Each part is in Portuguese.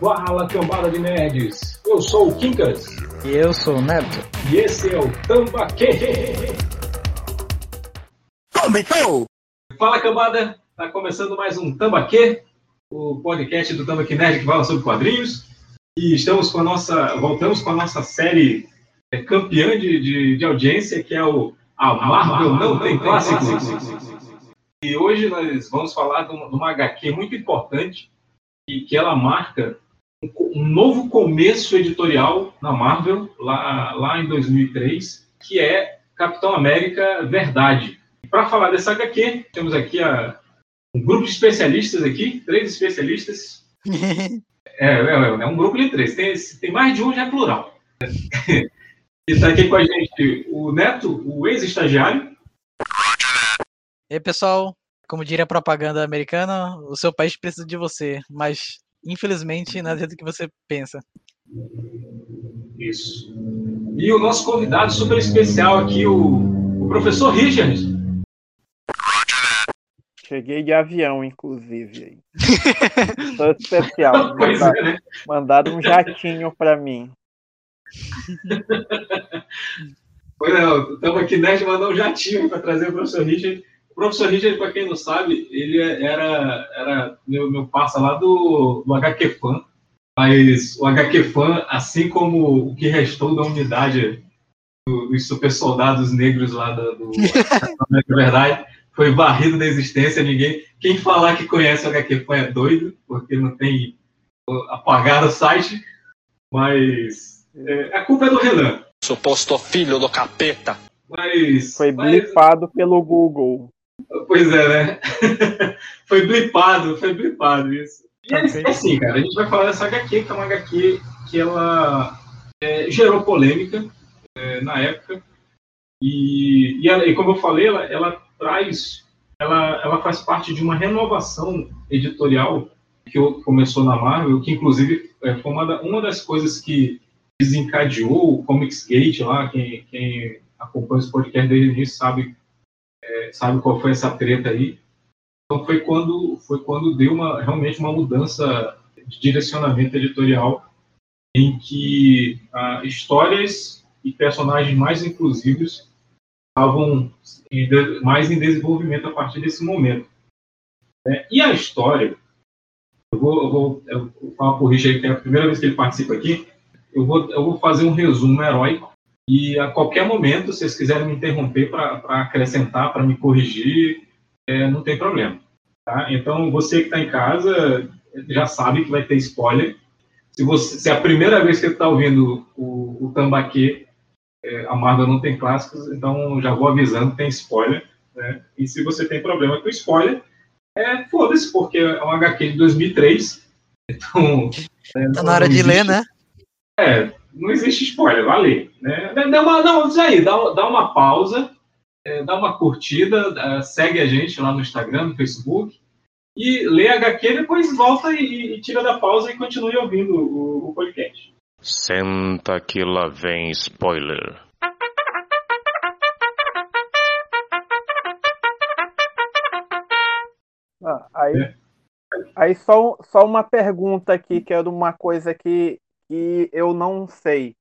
Fala cambada de nerds! Eu sou o Kinkas. E eu sou o Neto. E esse é o Tambaquê! Começou! Fala cambada! Tá começando mais um Tambaquê, o podcast do Tambaquê Nerd que fala sobre quadrinhos. E estamos com a nossa. Voltamos com a nossa série é, campeã de, de, de audiência, que é o A Marvel Não, não Tem Clássicos. E hoje nós vamos falar de uma, HQ muito importante e que ela marca um novo começo editorial na Marvel, lá, lá em 2003, que é Capitão América Verdade. Para falar dessa HQ, temos aqui a, um grupo de especialistas aqui, três especialistas. é, é, é, é, um grupo de três, tem, tem mais de um, já é plural. e está aqui com a gente o Neto, o ex-estagiário. E aí, pessoal, como diria a propaganda americana, o seu país precisa de você, mas Infelizmente, não é do que você pensa. Isso. E o nosso convidado super especial aqui, o, o professor Richard. Cheguei de avião, inclusive. Sou especial. Pois Mandado, é, né? mandaram um jatinho para mim. Pois não, estamos aqui, Nerd mandou um jatinho para trazer o professor Richard. O professor Richard, para quem não sabe, ele era, era meu, meu parça lá do, do HQ Fan. Mas o HQ Fan, assim como o que restou da unidade do- dos super soldados negros lá do, do na verdade, foi varrido da existência. Ninguém, quem falar que conhece o HQ Fan é doido, porque não tem apagado o site. Mas é, a culpa é do Renan. Suposto filho do capeta. Mas, Foi mas- blipado pelo Google. Pois é, né? foi blipado, foi blipado isso. E é é assim, cara, a gente vai falar dessa HQ, que é uma HQ que ela é, gerou polêmica é, na época. E, e, ela- e como eu falei, ela, ela traz, ela, ela faz parte de uma renovação editorial que começou na Marvel, que inclusive é, foi uma, da- uma das coisas que desencadeou o Comics Gate lá, quem, quem acompanha esse podcast desde o início sabe sabe qual foi essa treta aí. Então foi quando foi quando deu uma realmente uma mudança de direcionamento editorial em que ah, histórias e personagens mais inclusivos estavam em mais em desenvolvimento a partir desse momento. né? E a história, eu vou, eu vou, eu vou falar Richard que é a primeira vez que ele participa aqui, eu vou, eu vou fazer um resumo heróico e a qualquer momento, se vocês quiserem me interromper para acrescentar, para me corrigir, é, não tem problema. Tá? Então, você que está em casa já sabe que vai ter spoiler. Se, você, se é a primeira vez que você está ouvindo o, o Tambaquê, é, a Marvel não tem clássicos, então já vou avisando, tem spoiler. Né? E se você tem problema com spoiler, é, foda-se, porque é um HQ de 2003. Então, é, Tá na hora não de ler, existe- né? é, não existe spoiler, vai ler. Né? Dá uma, não, isso aí, dá, dá uma pausa, é, dá uma curtida, é, segue a gente lá no Instagram, no Facebook, e lê a HQ, depois volta e, e tira da pausa e continue ouvindo o, o podcast. Senta que lá vem spoiler. Ah, aí, É. aí só, só uma pergunta aqui, que era uma coisa que, que eu não sei.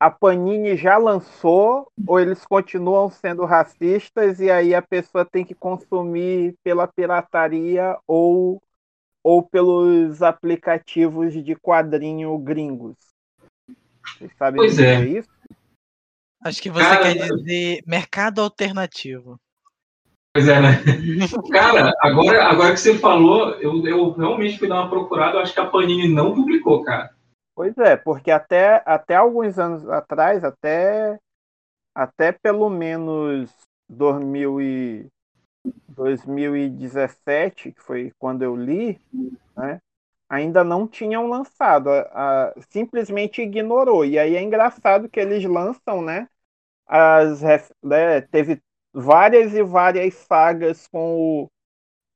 A Panini já lançou ou eles continuam sendo racistas e aí a pessoa tem que consumir pela pirataria ou, ou pelos aplicativos de quadrinho gringos? Vocês sabem Pois é. dizer isso? Acho que você Cara, quer dizer mercado alternativo. Pois é, né? Cara, agora, agora que você falou, eu, eu realmente fui dar uma procurada, eu acho que a Panini não publicou, cara. Pois é, porque até, até alguns anos atrás, até, até pelo menos 2000 e, 2017, que foi quando eu li, né, ainda não tinham lançado, a- a- simplesmente ignorou. E aí é engraçado que eles lançam, né? As, né, teve várias e várias sagas com o,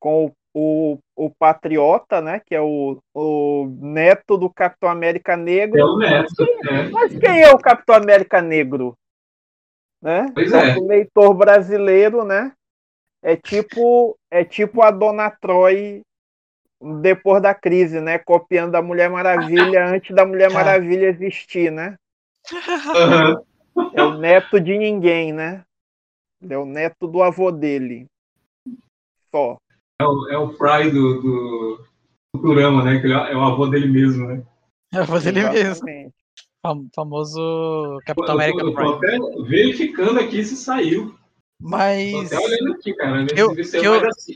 com o, o, o Patriota, né? Que é o, o neto do Capitão América Negro. É o Neto. É. Mas quem é o Capitão América Negro? Né? Pois é. O leitor brasileiro, né? é tipo, é tipo a Dona Troy depois da crise, né? Copiando a Mulher Maravilha antes da Mulher Maravilha existir, né? Aham. É o neto de ninguém, né? É o neto do avô dele. Só. É o, é o Fry do, do Futurama, né? Que ele é é o avô dele mesmo, né? É o dele mesmo. Fam- Famoso Eu Capitão tô, América eu tô Prime. até verificando aqui se saiu. Tô Mas até olhando aqui, cara. Eu- se- ver se é que eu- assim.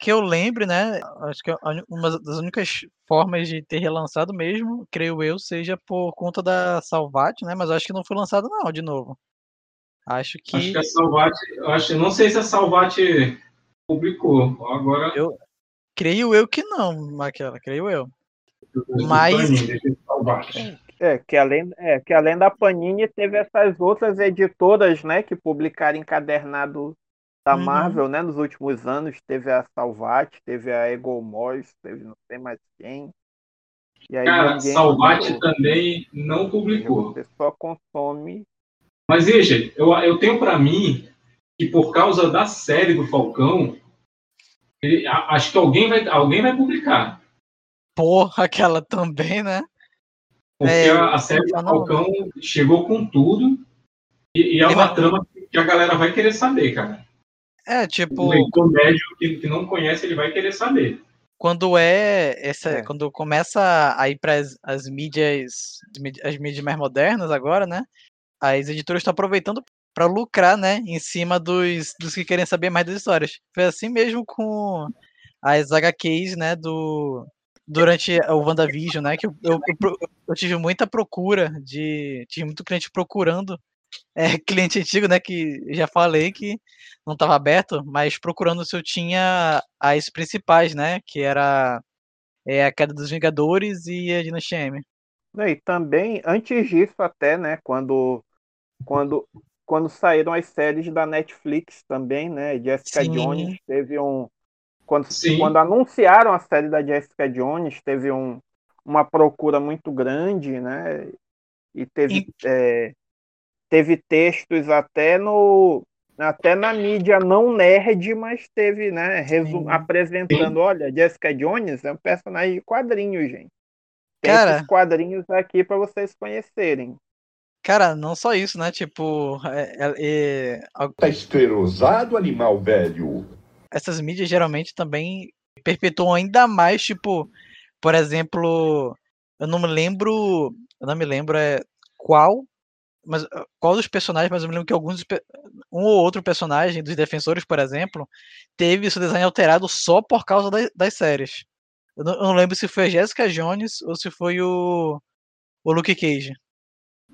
que eu lembre, né? Acho que uma das únicas formas de ter relançado mesmo, creio eu, seja por conta da Salvat, né? Mas eu acho que não foi lançado não, de novo. Acho que, Acho que a Salvat. Eu acho, eu não sei se a Salvat publicou. Agora. Eu- creio eu que não, aquela, creio eu. Mas-. É, que além, é, que além da Panini teve essas outras editoras, né, que publicaram encadernado da Uhum. Marvel, né, nos últimos anos. Teve a Salvat, teve a Ego Morris, teve não sei mais quem. E aí Cara, ninguém Salvat publicou. também não publicou. Você só consome. Mas veja, eu, eu tenho pra mim que por causa da série do Falcão, ele- a- acho que alguém vai, alguém vai publicar. Porra, aquela também, né? Porque É, a, a série do não- Falcão chegou com tudo e, e é uma trama que a galera vai querer saber, cara. É, O tipo, leitor médio que, que não conhece, ele vai querer saber. quando é essa, É. quando começa a ir para as mídias, as mídi- as mídias mais modernas agora, né? As editoras estão aproveitando para lucrar, né, em cima dos, dos que querem saber mais das histórias. Foi assim mesmo com as HQs, né, do durante o WandaVision, né, que eu, eu, eu eu tive muita procura de tive muito cliente procurando é, cliente antigo, né, que já falei que não estava aberto, mas procurando se eu tinha as principais, né, que era é, a Queda dos Vingadores e a Dinastia M. E também, antes disso até, né, quando, quando, quando saíram as séries da Netflix também, né, Jessica Sim. Jones teve um... Quando, Sim. quando anunciaram a série da Jessica Jones, teve um, uma procura muito grande, né, e teve, é, teve textos até no... Até na mídia não nerd, mas teve, né, resu- Sim. apresentando, olha, Jessica Jones é um personagem de quadrinhos, gente. Tem Cara. esses quadrinhos aqui para vocês conhecerem. Cara, não só isso, né, tipo, é- é- é, Tá esterosado, animal velho. essas mídias geralmente também perpetuam ainda mais, tipo, por exemplo, eu não me lembro, eu não me lembro é, qual, mas ah, qual dos personagens, mas eu me lembro que alguns, um ou outro personagem dos defensores, por exemplo, teve seu design alterado só por causa da- das séries. Eu não, eu não lembro se foi a Jessica Jones ou se foi o, o Luke Cage.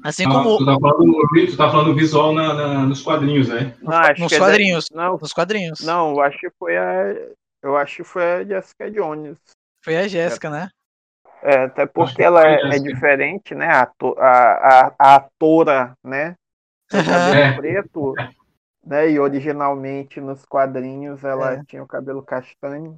Assim Ah, como tu, tá falando, tu tá falando visual na- na- nos quadrinhos, né? Não, acho nos que é quadrinhos, Não, nos quadrinhos. não, eu acho que foi a. Eu acho que foi a Jessica Jones. Foi a Jéssica, né? É, até porque que ela é, é diferente, né? A, a, a, a atora, né? Cabelo É. preto, né? E originalmente nos quadrinhos ela É. tinha o cabelo castanho.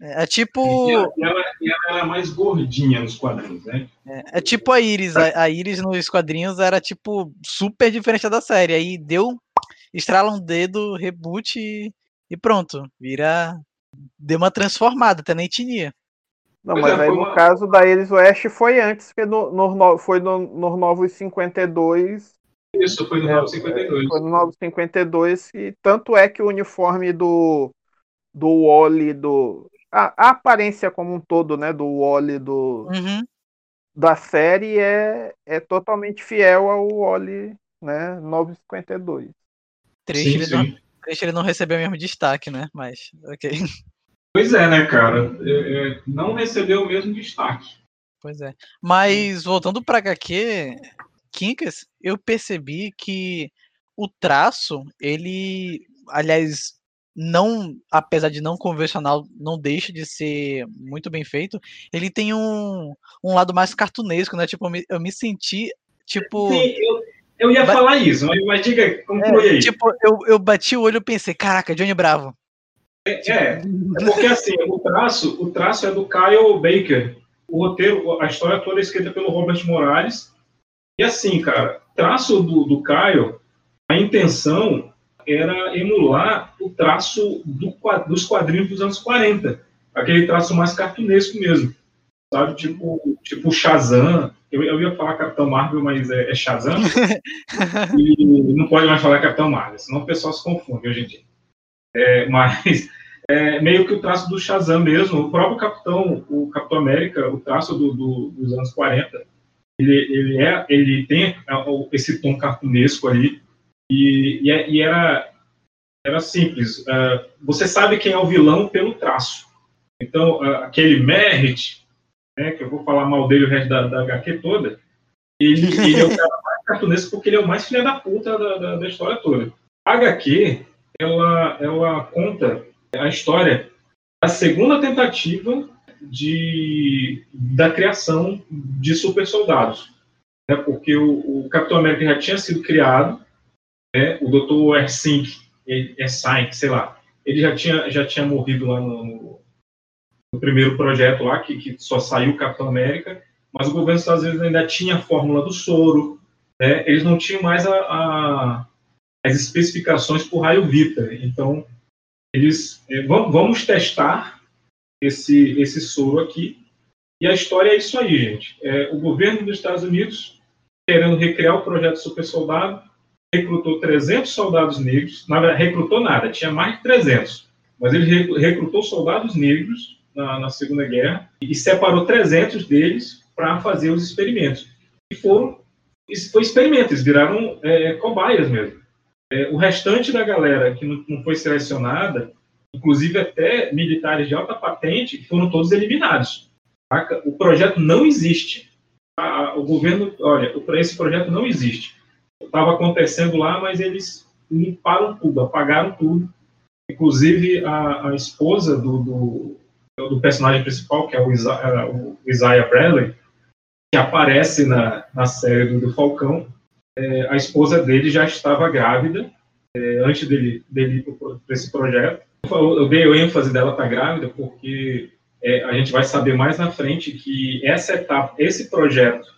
É, é tipo. E ela, e ela- era mais gordinha nos quadrinhos, né? É tipo a Iris. A, a Iris nos quadrinhos era, tipo, super diferente da série. Aí deu. Estrala um dedo, reboot e, e pronto. Vira. Deu uma transformada, até na etnia. Não, Pois mas é, aí no uma- caso da Iris West foi antes, porque no, no, no- foi no, nos Novos 52 Isso, foi no É, 952. Foi no 952 e tanto é que o uniforme do do Wally do a, a aparência como um todo, né, do Wally do Uhum. da série é, é totalmente fiel ao Wally, né, 952. Triste, Sim, ele não, sim. triste ele não recebeu o mesmo destaque, né? Mas, ok. Pois é, né, cara? É, é, não recebeu o mesmo destaque. Pois é. Mas voltando pra HQ, Kinkas, eu percebi que o traço, ele, aliás, não, apesar de não convencional, não deixa de ser muito bem feito. Ele tem um, um lado mais cartunesco, né? Tipo, eu me, eu me senti, tipo, Sim, eu, eu ia falar isso, mas, mas diga, conclui aí. tipo, eu, eu bati o olho e pensei, caraca, Johnny Bravo. É, é porque assim, o traço, o traço é do Kyle Baker. O roteiro, a história toda é escrita pelo Robert Morales. E assim, cara, traço do, do Kyle, a intenção era emular o traço do, dos quadrinhos dos anos 40, aquele traço mais cartunesco mesmo, sabe? Tipo, tipo Shazam. Eu, eu ia falar Capitão Marvel, mas é, é Shazam. e não pode mais falar Capitão Marvel, senão o pessoal se confunde hoje em dia. É, mas é meio que o traço do Shazam mesmo. O próprio Capitão, o Capitão América, o traço do, do, dos anos 40, ele, ele, é, ele tem esse tom cartunesco ali, e, e, é, e era, era simples. Uh, você sabe quem é o vilão pelo traço. Então, uh, aquele Merritt, né, que eu vou falar mal dele o resto da, da HQ toda, ele, ele é o cara mais cartunesco porque ele é o mais filha da puta da, da, da história toda. A HQ, ela, ela conta a história da segunda tentativa de, da criação de super soldados. Né, porque o, o, Capitão América já tinha sido criado, né, o Dr. Ersink, Ersink, sei lá, ele já tinha, já tinha morrido lá no, no primeiro projeto lá, que, que, só saiu Capitão América, mas o governo dos Estados Unidos ainda tinha a fórmula do soro, né, eles não tinham mais a, a, as especificações por raio Vita, então eles é, vamos testar esse esse soro aqui e a história é isso aí, gente. É, o governo dos Estados Unidos querendo recriar o projeto Super Soldado recrutou 300 soldados negros, verdade, recrutou nada, tinha mais de 300, mas ele recrutou soldados negros na, na Segunda Guerra e separou 300 deles para fazer os experimentos. E foram, foi experimento, eles viraram é, cobaias mesmo. É, o restante da galera que não, não, foi selecionada, inclusive até militares de alta patente, foram todos eliminados. O projeto não existe. o governo, olha, esse projeto não existe. Estava acontecendo lá, mas eles limparam tudo, apagaram tudo. Inclusive a, a esposa do, do, do, personagem principal, que é o, o Isaiah Bradley, que aparece na, na série do, do Falcão, é, a esposa dele já estava grávida é, antes dele, dele ir para esse projeto. Eu dei o ênfase dela estar tá grávida porque é, a gente vai saber mais na frente que essa etapa, esse projeto,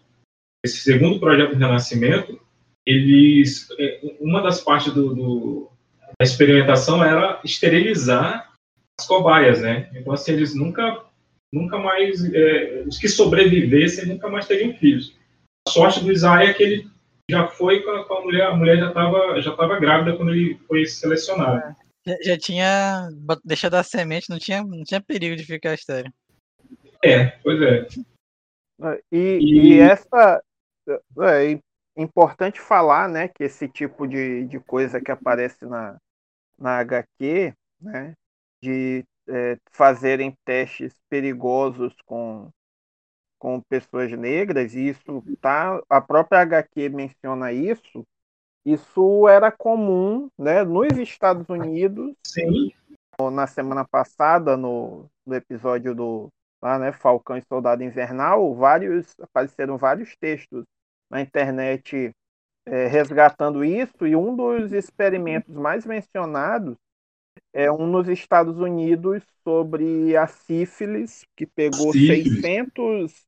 esse segundo projeto do Renascimento, eles, é, uma das partes do, do, da experimentação era esterilizar as cobaias, né? Então assim eles nunca, nunca mais, é, os que sobrevivessem nunca mais teriam filhos. A sorte do Isaiah é que ele já foi com a, com a mulher, a mulher já estava já tava grávida quando ele foi selecionado. Já, já, tinha deixado a semente, não tinha, não tinha perigo de ficar estéreo. É, pois é. E, e... e essa é importante falar, né, que esse tipo de, de coisa que aparece na, na HQ, né, de é, fazerem testes perigosos com com pessoas negras, e isso tá, a própria HQ menciona isso, isso era comum né, nos Estados Unidos. Sim. Na semana passada, no, no episódio do lá, né, Falcão e Soldado Invernal, vários apareceram vários textos na internet é, resgatando isso, e um dos experimentos mais mencionados é um nos Estados Unidos sobre a sífilis, que pegou sífilis. 600,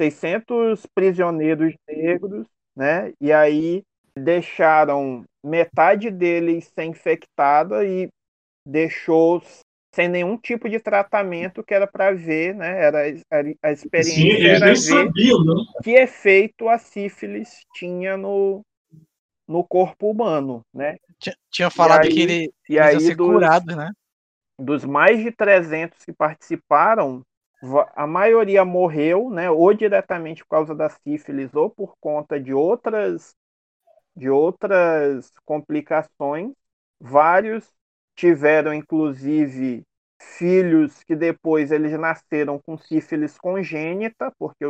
600 prisioneiros negros, né? E aí deixaram metade deles ser infectada e deixou sem nenhum tipo de tratamento que era para ver, né? Era a, a experiência Sim, eles nem sabiam, né? que efeito a sífilis tinha no, no corpo humano, né? Tinha falado aí, que ele e aí, ser dos, curado, né? Dos mais de 300 que participaram, a maioria morreu, né? Ou diretamente por causa da sífilis ou por conta de outras de outras complicações. Vários tiveram, inclusive, filhos que depois eles nasceram com sífilis congênita, porque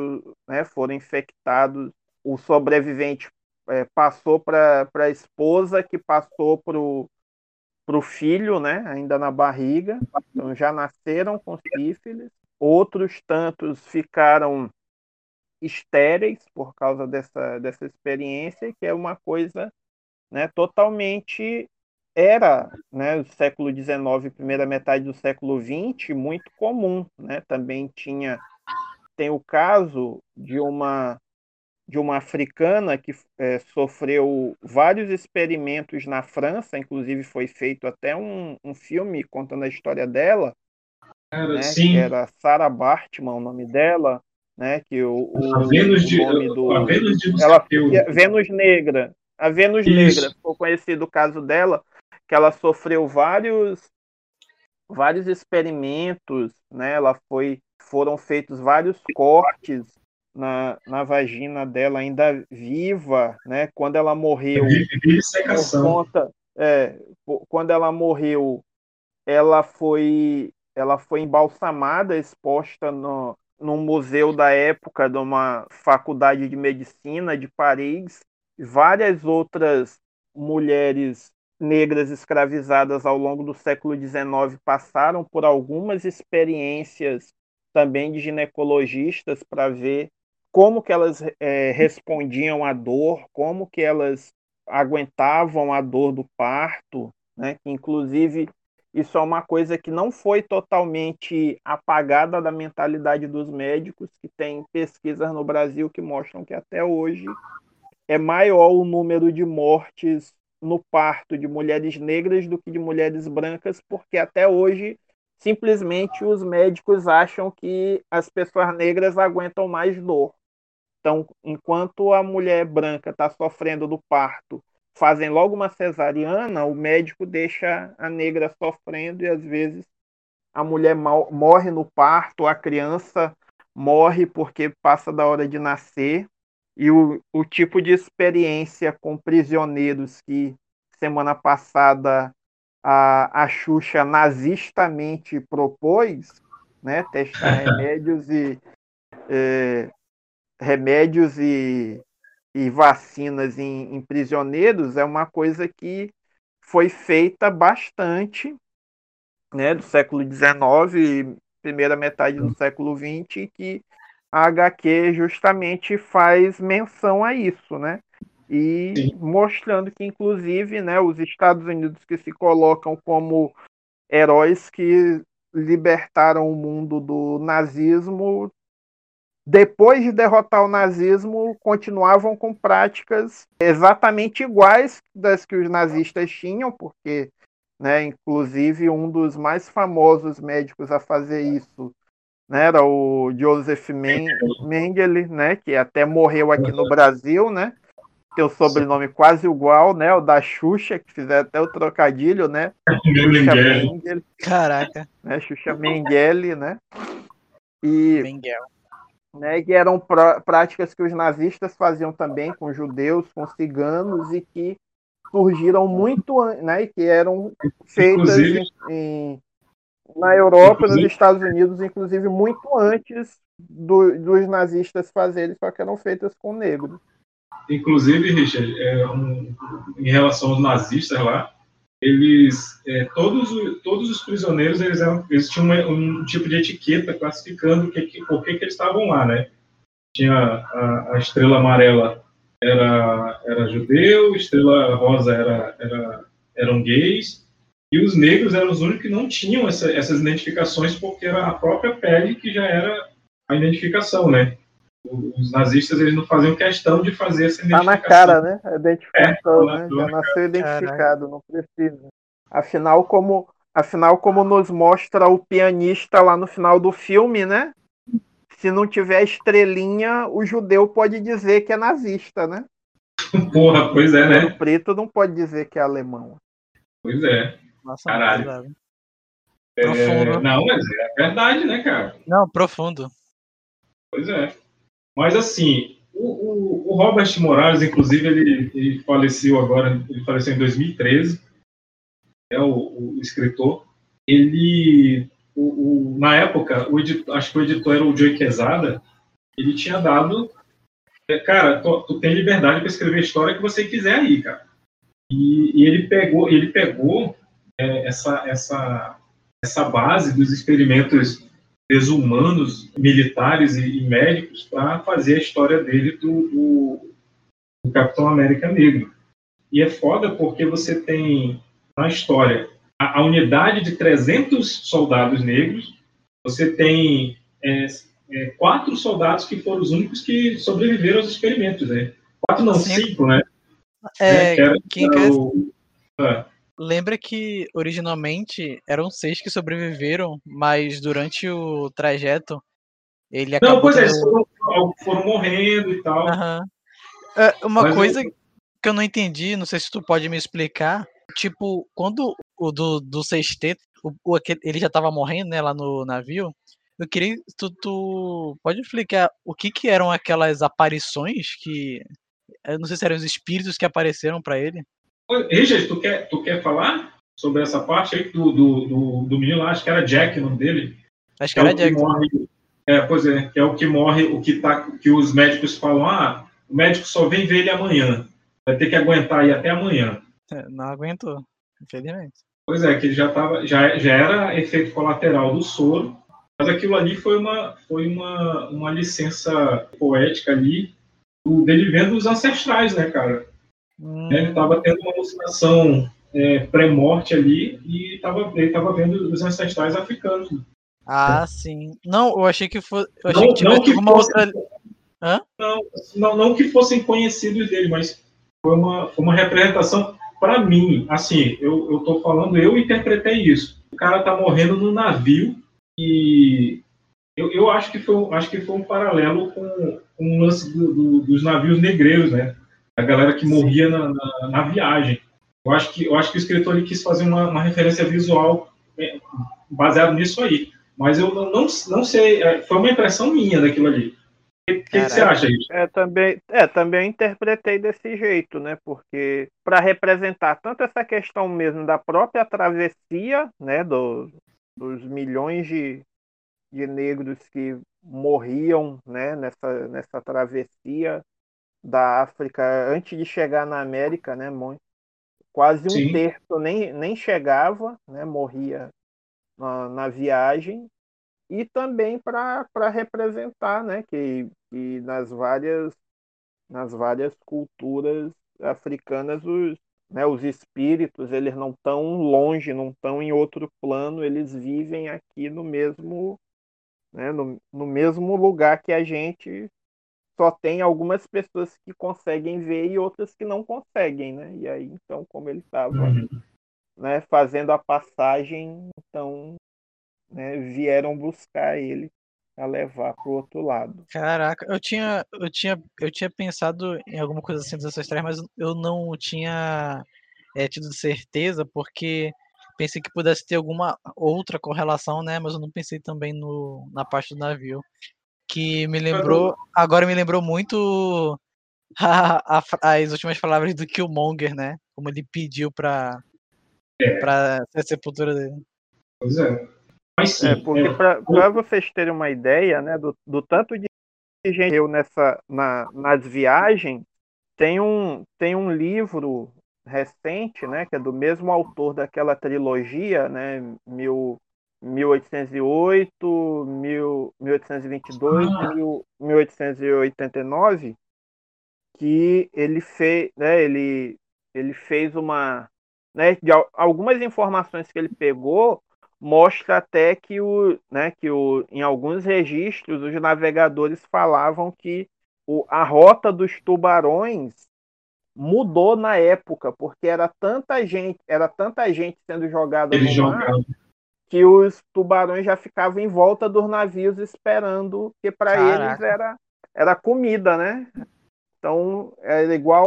né, foram infectados. O sobrevivente é, passou para a esposa, que passou para o filho, né, ainda na barriga. Então já nasceram com sífilis. Outros tantos ficaram estéreis por causa dessa, dessa experiência, que é uma coisa né, totalmente era, né, o século XIX, primeira metade do século XX, muito comum, né? Também tinha tem o caso de uma de uma africana que é, sofreu vários experimentos na França, inclusive foi feito até um, um filme contando a história dela, Cara, né, sim. era Sarah Bartman, o nome dela, né, que o, o, A Vênus de, o nome do a Vênus de ela Vênus Negra. A Vênus Isso. Negra, ficou conhecido o caso dela, que ela sofreu vários vários experimentos, né? Ela foi foram feitos vários cortes na, na vagina dela ainda viva, né? Quando ela morreu, por conta, é, quando ela morreu, ela foi ela foi embalsamada, exposta no, num museu da época de uma faculdade de medicina de Paris. Várias outras mulheres negras escravizadas ao longo do século XIX passaram por algumas experiências também de ginecologistas para ver como que elas eh, respondiam à dor, como que elas aguentavam a dor do parto, né? Inclusive isso é uma coisa que não foi totalmente apagada da mentalidade dos médicos, que tem pesquisas no Brasil que mostram que até hoje é maior o número de mortes no parto de mulheres negras do que de mulheres brancas, porque até hoje simplesmente os médicos acham que as pessoas negras aguentam mais dor. Então, enquanto a mulher branca está sofrendo do parto, fazem logo uma cesariana, o médico deixa a negra sofrendo e às vezes a mulher morre no parto, a criança morre porque passa da hora de nascer. E o, o tipo de experiência com prisioneiros que semana passada a, a Xuxa nazistamente propôs, né, testar remédios e é, remédios e, e vacinas em, em prisioneiros é uma coisa que foi feita bastante, né, do século XIX, primeira metade do século XX, e que a HQ justamente faz menção a isso, né? E Sim. mostrando que, inclusive, né, os Estados Unidos que se colocam como heróis que libertaram o mundo do nazismo, depois de derrotar o nazismo, continuavam com práticas exatamente iguais das que os nazistas tinham, porque, né, inclusive, um dos mais famosos médicos a fazer isso né, era o Joseph Men- Mengele, né, que até morreu aqui no Brasil, né? Tem o sobrenome quase igual, né? O da Xuxa, que fizeram até o trocadilho, né? Xuxa Mengele. Caraca, né? Xuxa Mengele, né? E Mengel. né, que eram práticas que os nazistas faziam também com judeus, com ciganos e que surgiram muito, né, e que eram feitas Inclusive- em, em- na Europa, nos Estados Unidos, inclusive muito antes do- dos nazistas fazerem, só que eram feitas com negros. Inclusive, Richard, é, um- em relação aos nazistas lá, eles, é, todos, todos os prisioneiros, eles, eram, eles tinham uma- um tipo de etiqueta classificando que, que- por que, que eles estavam lá, né? Tinha a, a estrela amarela era, era judeu, estrela rosa era, era, eram gays, e os negros eram os únicos que não tinham essa- essas identificações, porque era a própria pele que já era a identificação, né? Os nazistas eles não faziam questão de fazer essa Tá identificação. na cara, né? A identificação, É, né? tá Já na nasceu identificado, não precisa. Afinal, como, afinal, como nos mostra o pianista lá no final do filme, né? Se não tiver estrelinha, o judeu pode dizer que é nazista, né? Porra, pois é, né? O preto não pode dizer que é alemão. Pois é. Nossa, Caralho. É, Profundo. não, mas é verdade, né, cara? Não, profundo. Pois é. Mas assim, o, o, o Robert Morales, inclusive, ele, ele faleceu agora, ele faleceu em 2013, é o, o escritor. Ele, na época, o editor, acho que o editor era o Joey Quesada, ele tinha dado, é, cara, tu, tu tem liberdade para escrever a história que você quiser aí, cara. E, e ele pegou, ele pegou é, essa, essa, essa base dos experimentos desumanos, militares e, e médicos para fazer a história dele do, do, do Capitão América Negro. E é foda porque você tem na história a, a unidade de 300 soldados negros, você tem é, é, quatro soldados que foram os únicos que sobreviveram aos experimentos, né? Quatro não, cinco, cinco né? É, é que era, o... é. Lembra que originalmente eram seis que sobreviveram, mas durante o trajeto ele acabou. Não, pois é, foram, foram, morrendo e tal. Uhum. uma mas coisa eu... que eu não entendi, não sei se tu pode me explicar. Tipo, quando o do, do sexteto, o, o, ele já tava morrendo, né, lá no navio. Eu queria. Tu, tu pode explicar o que que eram aquelas aparições que. Eu não sei se eram os espíritos que apareceram para ele. Richard, tu quer, tu quer falar sobre essa parte aí do, do, do, do menino lá? Acho que era Jack o nome dele. Acho que, que era é Jack. Morre, é, pois é, que é o que morre, o que, tá, que os médicos falam, ah, o médico só vem ver ele amanhã. Vai ter que aguentar aí até amanhã. É, não aguentou, infelizmente. Pois é, que já, tava, já, já era efeito colateral do soro, mas aquilo ali foi uma, foi uma, uma licença poética ali dele vendo os ancestrais, né, cara? Hum. Ele estava tendo uma alucinação é, pré-morte ali e tava, ele estava vendo os ancestrais africanos. Ah, sim. Não, eu achei que fosse. Eu achei não, que não que uma fosse, outra. Hã? Não, não, não que fossem conhecidos dele, mas foi uma, foi uma representação para mim. Assim, eu, eu tô falando, eu interpretei isso. O cara tá morrendo no navio e eu, eu acho, que foi, acho que foi um paralelo com, com o lance do, do, dos navios negreiros, né? A galera que morria na, na, na, viagem. Eu acho, que, eu acho que o escritor ele quis fazer uma, uma referência visual é, baseado nisso aí. Mas eu não, não, não sei, é, foi uma impressão minha daquilo ali. O que, que, você acha, isso? É, também, é, também interpretei desse jeito, né? Porque para representar tanto essa questão mesmo da própria travessia, né? Do, dos milhões de, de negros que morriam né, nessa, nessa travessia da África antes de chegar na América, né? Quase um Sim. terço nem, nem chegava, né? Morria na, na viagem e também para representar, né? Que, que nas várias nas várias culturas africanas os né, os espíritos eles não estão longe, não estão em outro plano, eles vivem aqui no mesmo né, no, no mesmo lugar que a gente só tem algumas pessoas que conseguem ver e outras que não conseguem, né? E aí, então, como ele estava uhum. né, fazendo a passagem, então né, vieram buscar ele a levar para o outro lado. Caraca, eu tinha, eu tinha, eu tinha pensado em alguma coisa assim dos ancestrais, mas eu não tinha é, tido certeza porque pensei que pudesse ter alguma outra correlação, né? Mas eu não pensei também no, na parte do navio que me lembrou, agora me lembrou muito a, a, as últimas palavras do Killmonger, né? Como ele pediu para é. para a sepultura dele. Pois é. Mas sim, é porque é. para vocês terem uma ideia, né, do, do tanto de gente eu nessa na, nas viagens, tem um tem um livro recente, né, que é do mesmo autor daquela trilogia, né, mil 1808, 1822 ah. 1889, que ele fez, né, ele, ele fez uma, né, de algumas informações que ele pegou mostra até que o, né, que o, em alguns registros os navegadores falavam que o, a rota dos tubarões mudou na época, porque era tanta gente, era tanta gente sendo jogada no mar, que os tubarões já ficavam em volta dos navios esperando, que para eles era, era comida, né? Então era igual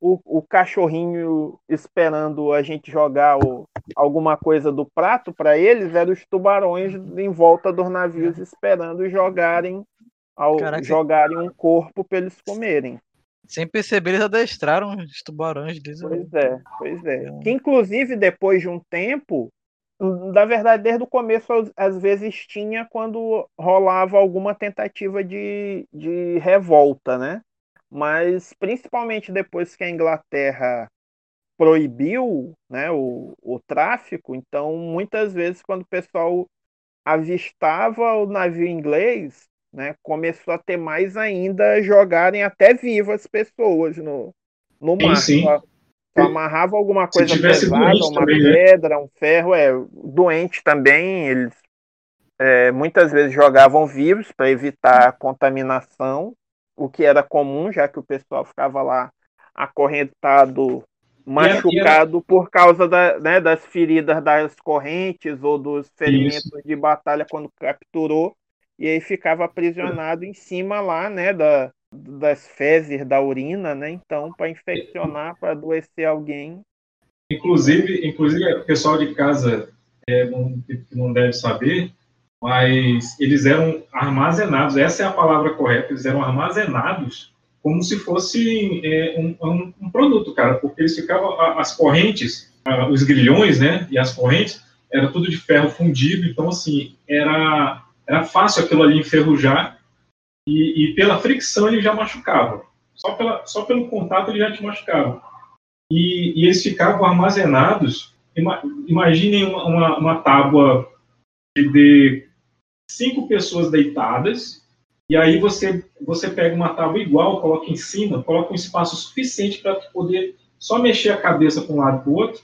o, o cachorrinho esperando a gente jogar o, alguma coisa do prato, para eles eram os tubarões em volta dos navios esperando jogarem ao, jogarem um corpo para eles comerem. Sem perceber, eles adestraram os tubarões. Pois é, pois é. Que inclusive depois de um tempo na verdade, desde o começo, às vezes tinha quando rolava alguma tentativa de, de revolta, né? Mas principalmente depois que a Inglaterra proibiu né, o, o tráfico, então muitas vezes quando o pessoal avistava o navio inglês, né, começou a ter mais ainda jogarem até vivas pessoas no, no mar. Sim, sim amarrava alguma coisa pesada, uma também, né? pedra, né? um ferro, é doente também, eles é, muitas vezes jogavam vírus para evitar a contaminação, o que era comum, já que o pessoal ficava lá acorrentado, machucado por causa da, né, das feridas das correntes ou dos ferimentos Isso. de batalha quando capturou, e aí ficava aprisionado em cima lá, né, da, das fezes, da urina, né? Então, para infeccionar, para adoecer alguém. Inclusive, inclusive, o pessoal de casa é, não, não deve saber, mas eles eram armazenados, essa é a palavra correta, eles eram armazenados como se fosse é, um, um, um, produto, cara, porque eles ficavam, as correntes, os grilhões, né, e as correntes, era tudo de ferro fundido, então, assim, era, era fácil aquilo ali enferrujar, e, e pela fricção ele já machucava, só, pela, só pelo contato ele já te machucava. E, e eles ficavam armazenados, imaginem uma, uma, uma tábua de cinco pessoas deitadas, e aí você, você pega uma tábua igual, coloca em cima, coloca um espaço suficiente para poder só mexer a cabeça para um lado para o outro,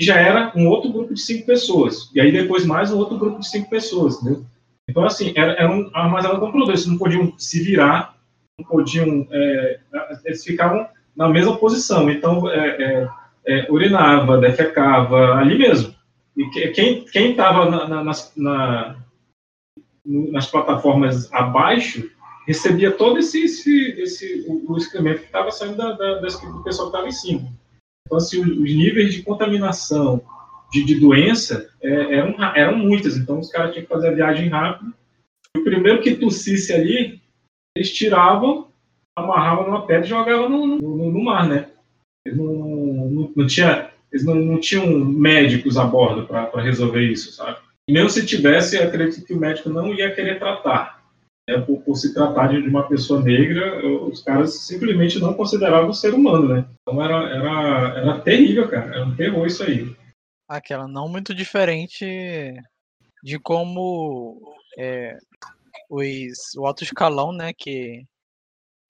e já era um outro grupo de cinco pessoas. E aí depois mais um outro grupo de cinco pessoas, entendeu? Então, assim, era, era um armazenado computador, eles não podiam se virar, não podiam, é, eles ficavam na mesma posição, então é, é, é urinava, defecava ali mesmo. E quem estava na, na, na, nas plataformas abaixo, recebia todo esse, esse, esse o, o excremento que estava saindo da, da, do pessoal que estava em cima. Então, assim, os níveis de contaminação, de, de doença, é, eram, eram muitas. Então, os caras tinham que fazer a viagem rápido. E o primeiro que tossisse ali, eles tiravam, amarravam numa pedra e jogavam no, no, no mar, né? Eles não, não, não, tinha, eles não, não tinham médicos a bordo para resolver isso, sabe? mesmo se tivesse, acredito que o médico não ia querer tratar. Né? Por, por, se tratar de, uma pessoa negra, os caras simplesmente não consideravam ser humano, né? Então era, era, era terrível, cara. Era um terror isso aí. Aquela não muito diferente de como é, os, o alto escalão, né, que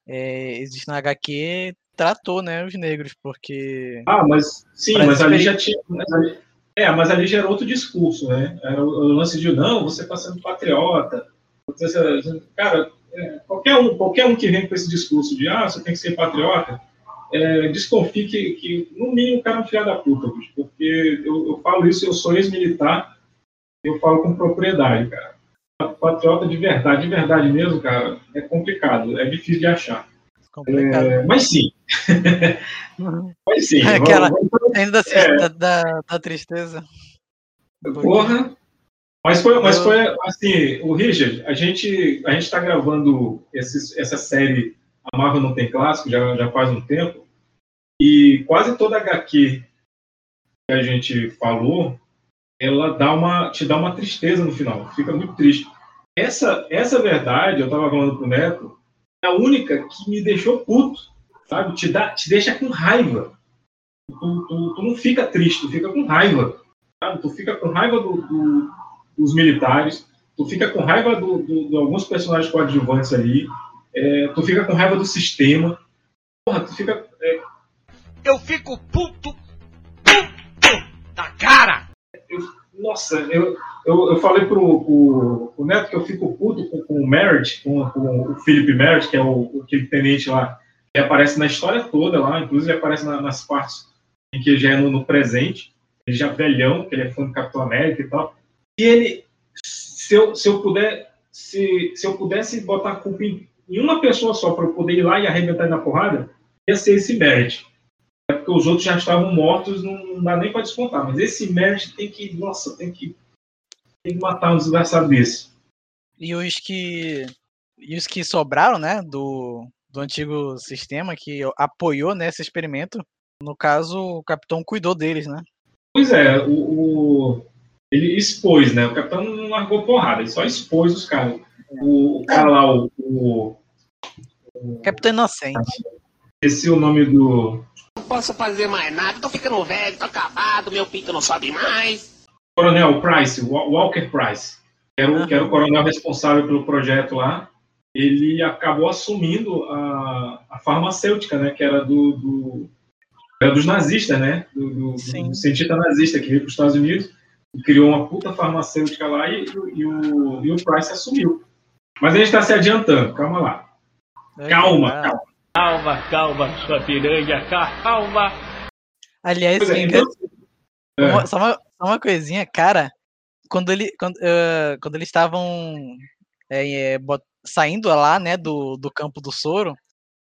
é, existe na HQ, tratou, né, os negros, porque... Ah, mas sim, mas ali já tinha... Mas ali, é, mas ali já era outro discurso, né? Era o, lance de, não, você está sendo patriota. cara, é, qualquer, um, qualquer um que vem com esse discurso de, ah, você tem que ser patriota, é, desconfie que, que, no mínimo, o cara é um filho da puta, bicho, porque eu, eu falo isso, eu sou ex-militar, eu falo com propriedade, cara. Patriota de verdade, de verdade mesmo, cara, é complicado, é difícil de achar. É, mas sim. Uhum. mas sim. Aquela, vamos, vamos, ainda é, da, da, da, tristeza. Porra. Mas foi, mas foi assim, o Richard, a gente a gente está gravando esses, essa série A Marvel Não Tem Clássico já, já faz um tempo e quase toda HQ que a gente falou, ela dá uma te dá uma tristeza no final, fica muito triste. Essa essa verdade, eu estava falando pro Neto, é a única que me deixou puto, sabe? Te, dá, te deixa com raiva. Tu, tu, tu não fica triste, tu fica com raiva. Sabe? Tu fica com raiva do, do, dos militares, tu fica com raiva do, de alguns personagens coadjuvantes ali, é, tu fica com raiva do sistema. Porra, tu fica. É... Eu fico puto, puto da cara! Eu, nossa, eu, eu, eu falei pro, pro, pro, Neto que eu fico puto com, com o Merritt, com, com, o Philip Merritt, que é o, aquele tenente lá, que aparece na história toda lá, inclusive aparece na, nas partes em que já é no, no, presente, ele já velhão, que ele é fã do Capitão América e tal. E ele, se eu, se eu puder, se, se eu pudesse botar a culpa em, em uma pessoa só para eu poder ir lá e arrebentar na porrada, ia ser esse Merritt. É porque os outros já estavam mortos, não, dá nem para descontar. Mas esse Merritt tem que, nossa, tem que tem que matar um desgraçado desse. E os que. E os que sobraram, né, do, do antigo sistema que apoiou nesse experimento, no caso, o capitão cuidou deles, né? Pois é, o, o, ele expôs, né? O capitão não largou porrada, ele só expôs os caras. O, o cara lá, o, o, o. Capitão Inocente. Esse é o nome do. Não posso fazer mais nada, tô ficando velho, tô acabado, meu pinto não sobe mais. Coronel Price, Walker Price, que era, o, que era o coronel responsável pelo projeto lá, ele acabou assumindo a, a farmacêutica, né, que era do, do era dos nazistas, né, do, do, do cientista nazista que veio para os Estados Unidos, criou uma puta farmacêutica lá e, e o, e o Price assumiu. Mas a gente está se adiantando, calma lá. Calma, Ah, calma. Calma, calma, sua piranha, calma. Aliás, é, então, uma- só, uma, só uma coisinha, cara. Quando, ele, quando, eh, quando eles estavam eh, bot- saindo lá, né, do, do campo do soro,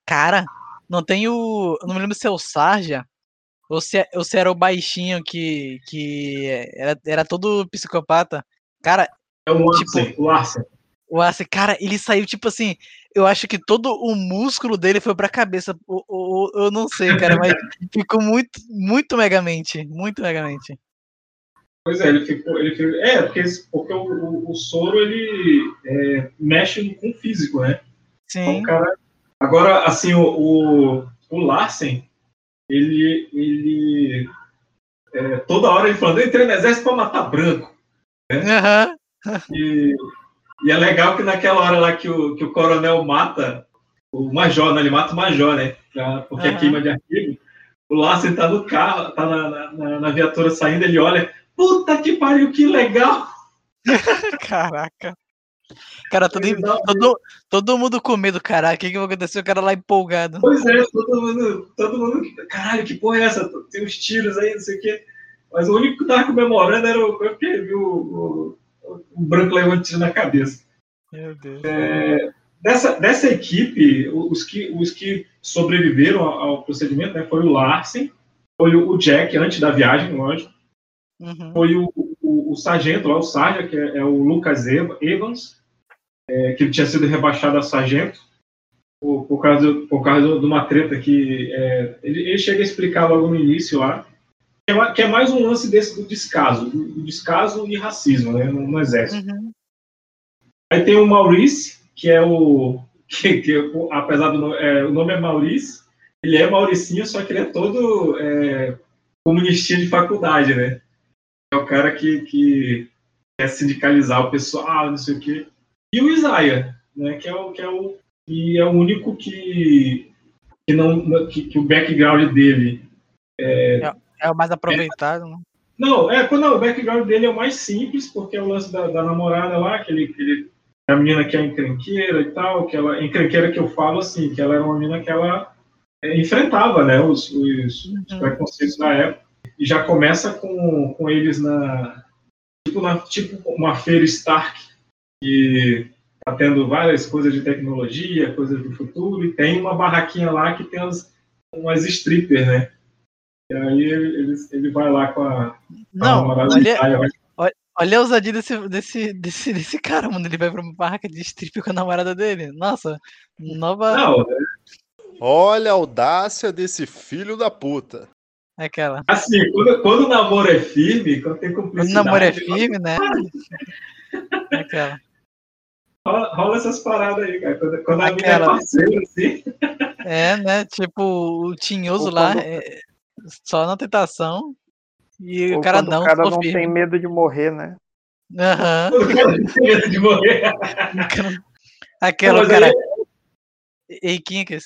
cara, não tem o. eu Não me lembro se é o Sarja ou se, é- ou se era o baixinho que, que era, era todo psicopata. Cara, é o Larsen, tipo, o Larsen. o Arce, cara, ele saiu tipo assim. Eu acho que todo o músculo dele foi pra cabeça. o- o- o- eu não sei, cara, mas ficou muito, muito megamente. Muito megamente. Pois é, ele ficou. Ele ficou é, porque, porque o, o, o soro ele é, mexe com o físico, né? Então, Sim. o cara. Agora, assim, o, o, o Larsen, ele. ele é, toda hora ele falando, eu entrei no exército pra matar branco. Aham. E, e é legal que naquela hora lá que o, que o coronel mata o major, né? Ele mata o major, né? Porque é Aham. queima de arquivo. O Larsen tá no carro, tá na, na- na, viatura saindo, ele olha, puta que pariu, que legal! Caraca. Cara, todo, todo, todo mundo com medo, caraca. O que, que vai acontecer? O cara lá empolgado. Pois é, todo mundo, todo mundo, caralho, que porra é essa? Tem uns tiros aí, não sei o quê. Mas o único que tava comemorando era o o, o, o branco levando tiro na cabeça. Meu Deus. Dessa, dessa equipe, os que, os que sobreviveram ao, procedimento né, foi o Larsen, foi o, Jack, antes da viagem, lógico, Uhum. foi o, o, o sargento lá, o Sarja, que é, é o Lucas Eva- Evans, é, que tinha sido rebaixado a sargento por, por causa, por causa de uma treta que é, ele, ele chega a explicar logo no início lá, que é, que é mais um lance desse do descaso, do, descaso e racismo né, no, no exército. Uhum. Aí tem o Maurice, que é o. Que, que, o- apesar do nome, é, o nome é Maurice, ele é Mauricinho, só que ele é todo é, comunistinha de faculdade, né? É o cara que, que quer sindicalizar o pessoal, não sei o quê. E o Isaiah, né? Que é o, que é o, que é o único que, que, não, que, que o background dele É o mais aproveitado, né? não, é, quando o background dele é o mais simples, porque é o lance da, da namorada lá, que ele, que ele- a menina que é encrenqueira e tal, que ela, encrenqueira que eu falo assim, que ela era uma menina que ela é, enfrentava, né, os, os, os Uhum. preconceitos da época, e já começa com, com eles na, tipo, na, tipo uma feira Stark, que tá tendo várias coisas de tecnologia, coisas do futuro, e tem uma barraquinha lá que tem as, umas strippers, né, e aí ele, ele, ele vai lá com a, com a Não, namorada do olha, Isaiah, vai olha a ousadia desse, desse, desse, desse cara, mano. Ele vai pra uma barraca de strip com a namorada dele. Nossa, nova. Não, Olha a audácia desse filho da puta. Aquela. assim, quando, quando o namoro é firme, quando tem Quando o cumplicidade, namoro é firme, né? Aquela. rola, rola essas paradas aí, cara. Quando, quando a mina é Aquela. parceira, assim, É, né? Tipo, o tinhoso Ou lá, quando- é, só na tentação. E Ou o cara não, o cara não firme. tem medo de morrer, né? Aham. quando o cara tem medo de morrer. Aquela, cara. aí- Ei, Kinkas,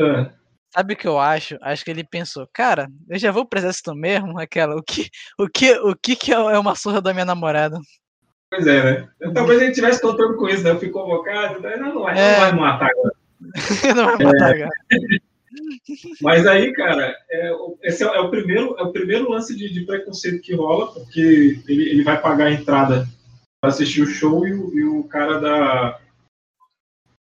Ah, sabe o que eu acho? Acho que ele pensou, cara, eu já vou pro exército mesmo, aquela, o que, o que, o que que é uma surra da minha namorada? Pois é, né? Eu, talvez a gente tivesse contando com isso, né? Eu fui convocado, né? não, não, vai, É. não vai me matar agora. não vai matar, cara. Mas aí, cara, é, o- esse é, é o primeiro, é o primeiro lance de, de preconceito que rola, porque ele, ele vai pagar a entrada para assistir o show e o, e o cara da.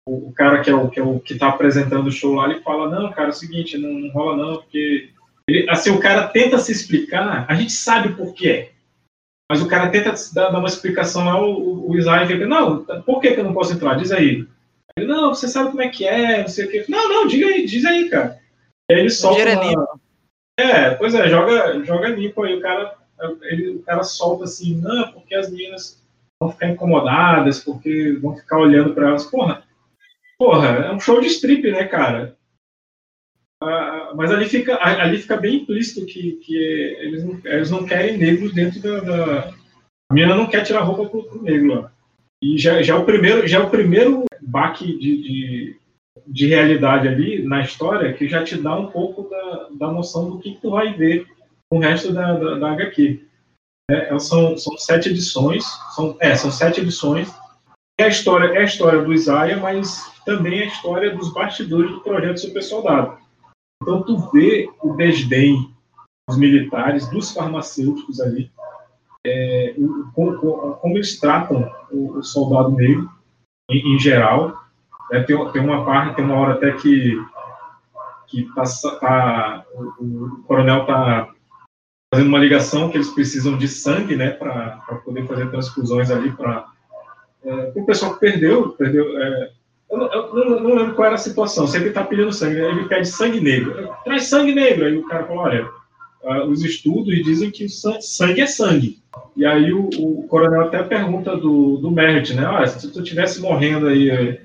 O, o cara que é o, que é o que tá apresentando o show lá, ele fala, não, cara, é o seguinte, não, não rola não, porque. Ele, assim, o cara tenta se explicar, a gente sabe por que é. Mas o cara tenta dar, uma explicação lá, o, o Isaiah fica, não, por que, que eu não posso entrar? Diz aí. Ele, não, você sabe como é que é, não sei o que. Não, não, diga aí, diz aí, cara. Aí ele solta é uma... É, pois é, joga, joga limpo aí, o cara, ele, o cara solta assim, não, porque as meninas vão ficar incomodadas, porque vão ficar olhando pra elas. Porra, porra, é um show de strip, né, cara? Ah, mas ali fica, ali fica bem implícito que, que eles, não, eles não querem negros dentro da, da... A menina não quer tirar roupa pro, pro negro lá. E já, já, é o primeiro, já é o primeiro baque de, de, de realidade ali na história que já te dá um pouco da, da noção do que, que tu vai ver com o resto da, da, da HQ. É, são, são sete edições. São, é, são sete edições. É a história, é a história do Isaiah, mas também é a história dos bastidores do projeto Super Soldado. Então tu vê o desdém dos militares, dos farmacêuticos ali, é, o, como, como, eles tratam o, o soldado negro em, em geral. É, tem, tem uma parte, tem uma hora até que que tá, tá o, o, coronel está fazendo uma ligação que eles precisam de sangue, né, para poder fazer transfusões ali para é, o pessoal que perdeu, perdeu. É, eu, não, eu não, lembro qual era a situação. Sempre está pedindo sangue, ele pede sangue negro. Traz sangue negro. Aí o cara fala, olha, uh, os estudos dizem que sangue é sangue. E aí o, o coronel até pergunta do, do Merritt, né? Olha, se tu tivesse morrendo aí,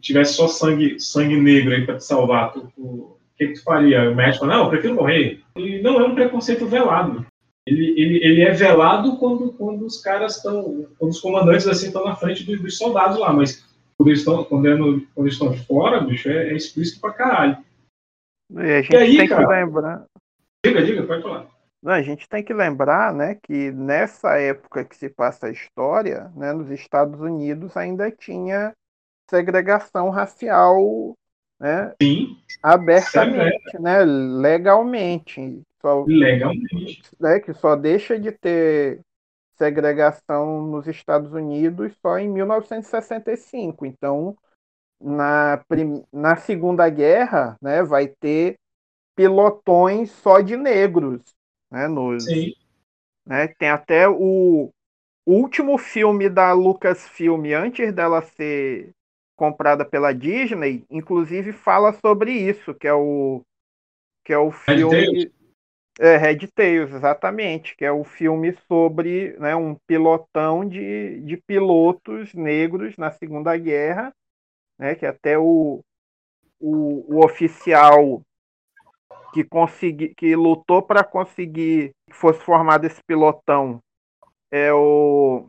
tivesse só sangue, sangue negro aí para te salvar, o que, que tu faria? O médico fala, não, eu prefiro morrer. E não é um preconceito velado. Ele, ele, ele é velado quando, quando os caras estão, quando os comandantes assim estão na frente dos, dos soldados lá, mas quando eles estão, quando, é no, quando eles estão fora, bicho, é, é explícito pra caralho. E a gente e aí, tem cara, que lembrar. Diga, diga, pode falar. A gente tem que lembrar, né, que nessa época que se passa a história, né, nos Estados Unidos ainda tinha segregação racial, né, Sim, abertamente, né, legalmente. Só, legalmente. Né, que só deixa de ter segregação nos Estados Unidos só em 1965. Então, na, na Segunda Guerra, né, vai ter pilotões só de negros, né, nos, Sim. Né, tem até o último filme da Lucasfilm antes dela ser comprada pela Disney, inclusive fala sobre isso, que é o que é o filme é, Red Tails, exatamente, que é o filme sobre né, um pilotão de, de pilotos negros na Segunda Guerra, né, que até o, o, o oficial que consegui, que lutou para conseguir que fosse formado esse pilotão é o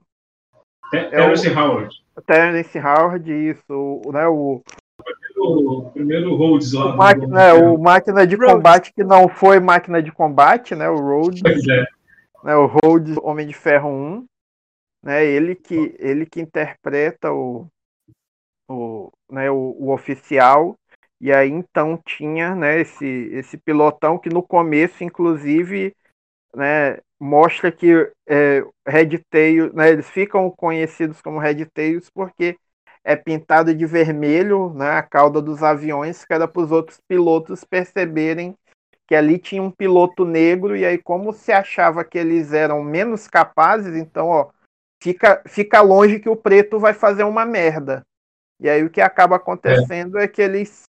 é Terence Howard. Terence Howard, isso, né, o o primeiro Rhodes lá. O máquina, é, o máquina de combate que não foi máquina de combate, né? O Rhodes. Pois é. Né, o Rhodes, Homem de Ferro 1. Né, ele, que, ele que interpreta o, o, né, o, o oficial. E aí então tinha né, esse, esse pilotão que no começo, inclusive, né, mostra que é, Red Tail, né, eles ficam conhecidos como Red Tails porque é pintado de vermelho, né, a cauda dos aviões, que era para os outros pilotos perceberem que ali tinha um piloto negro, e aí, como se achava que eles eram menos capazes, então, ó, fica, fica longe que o preto vai fazer uma merda. E aí o que acaba acontecendo é, é que eles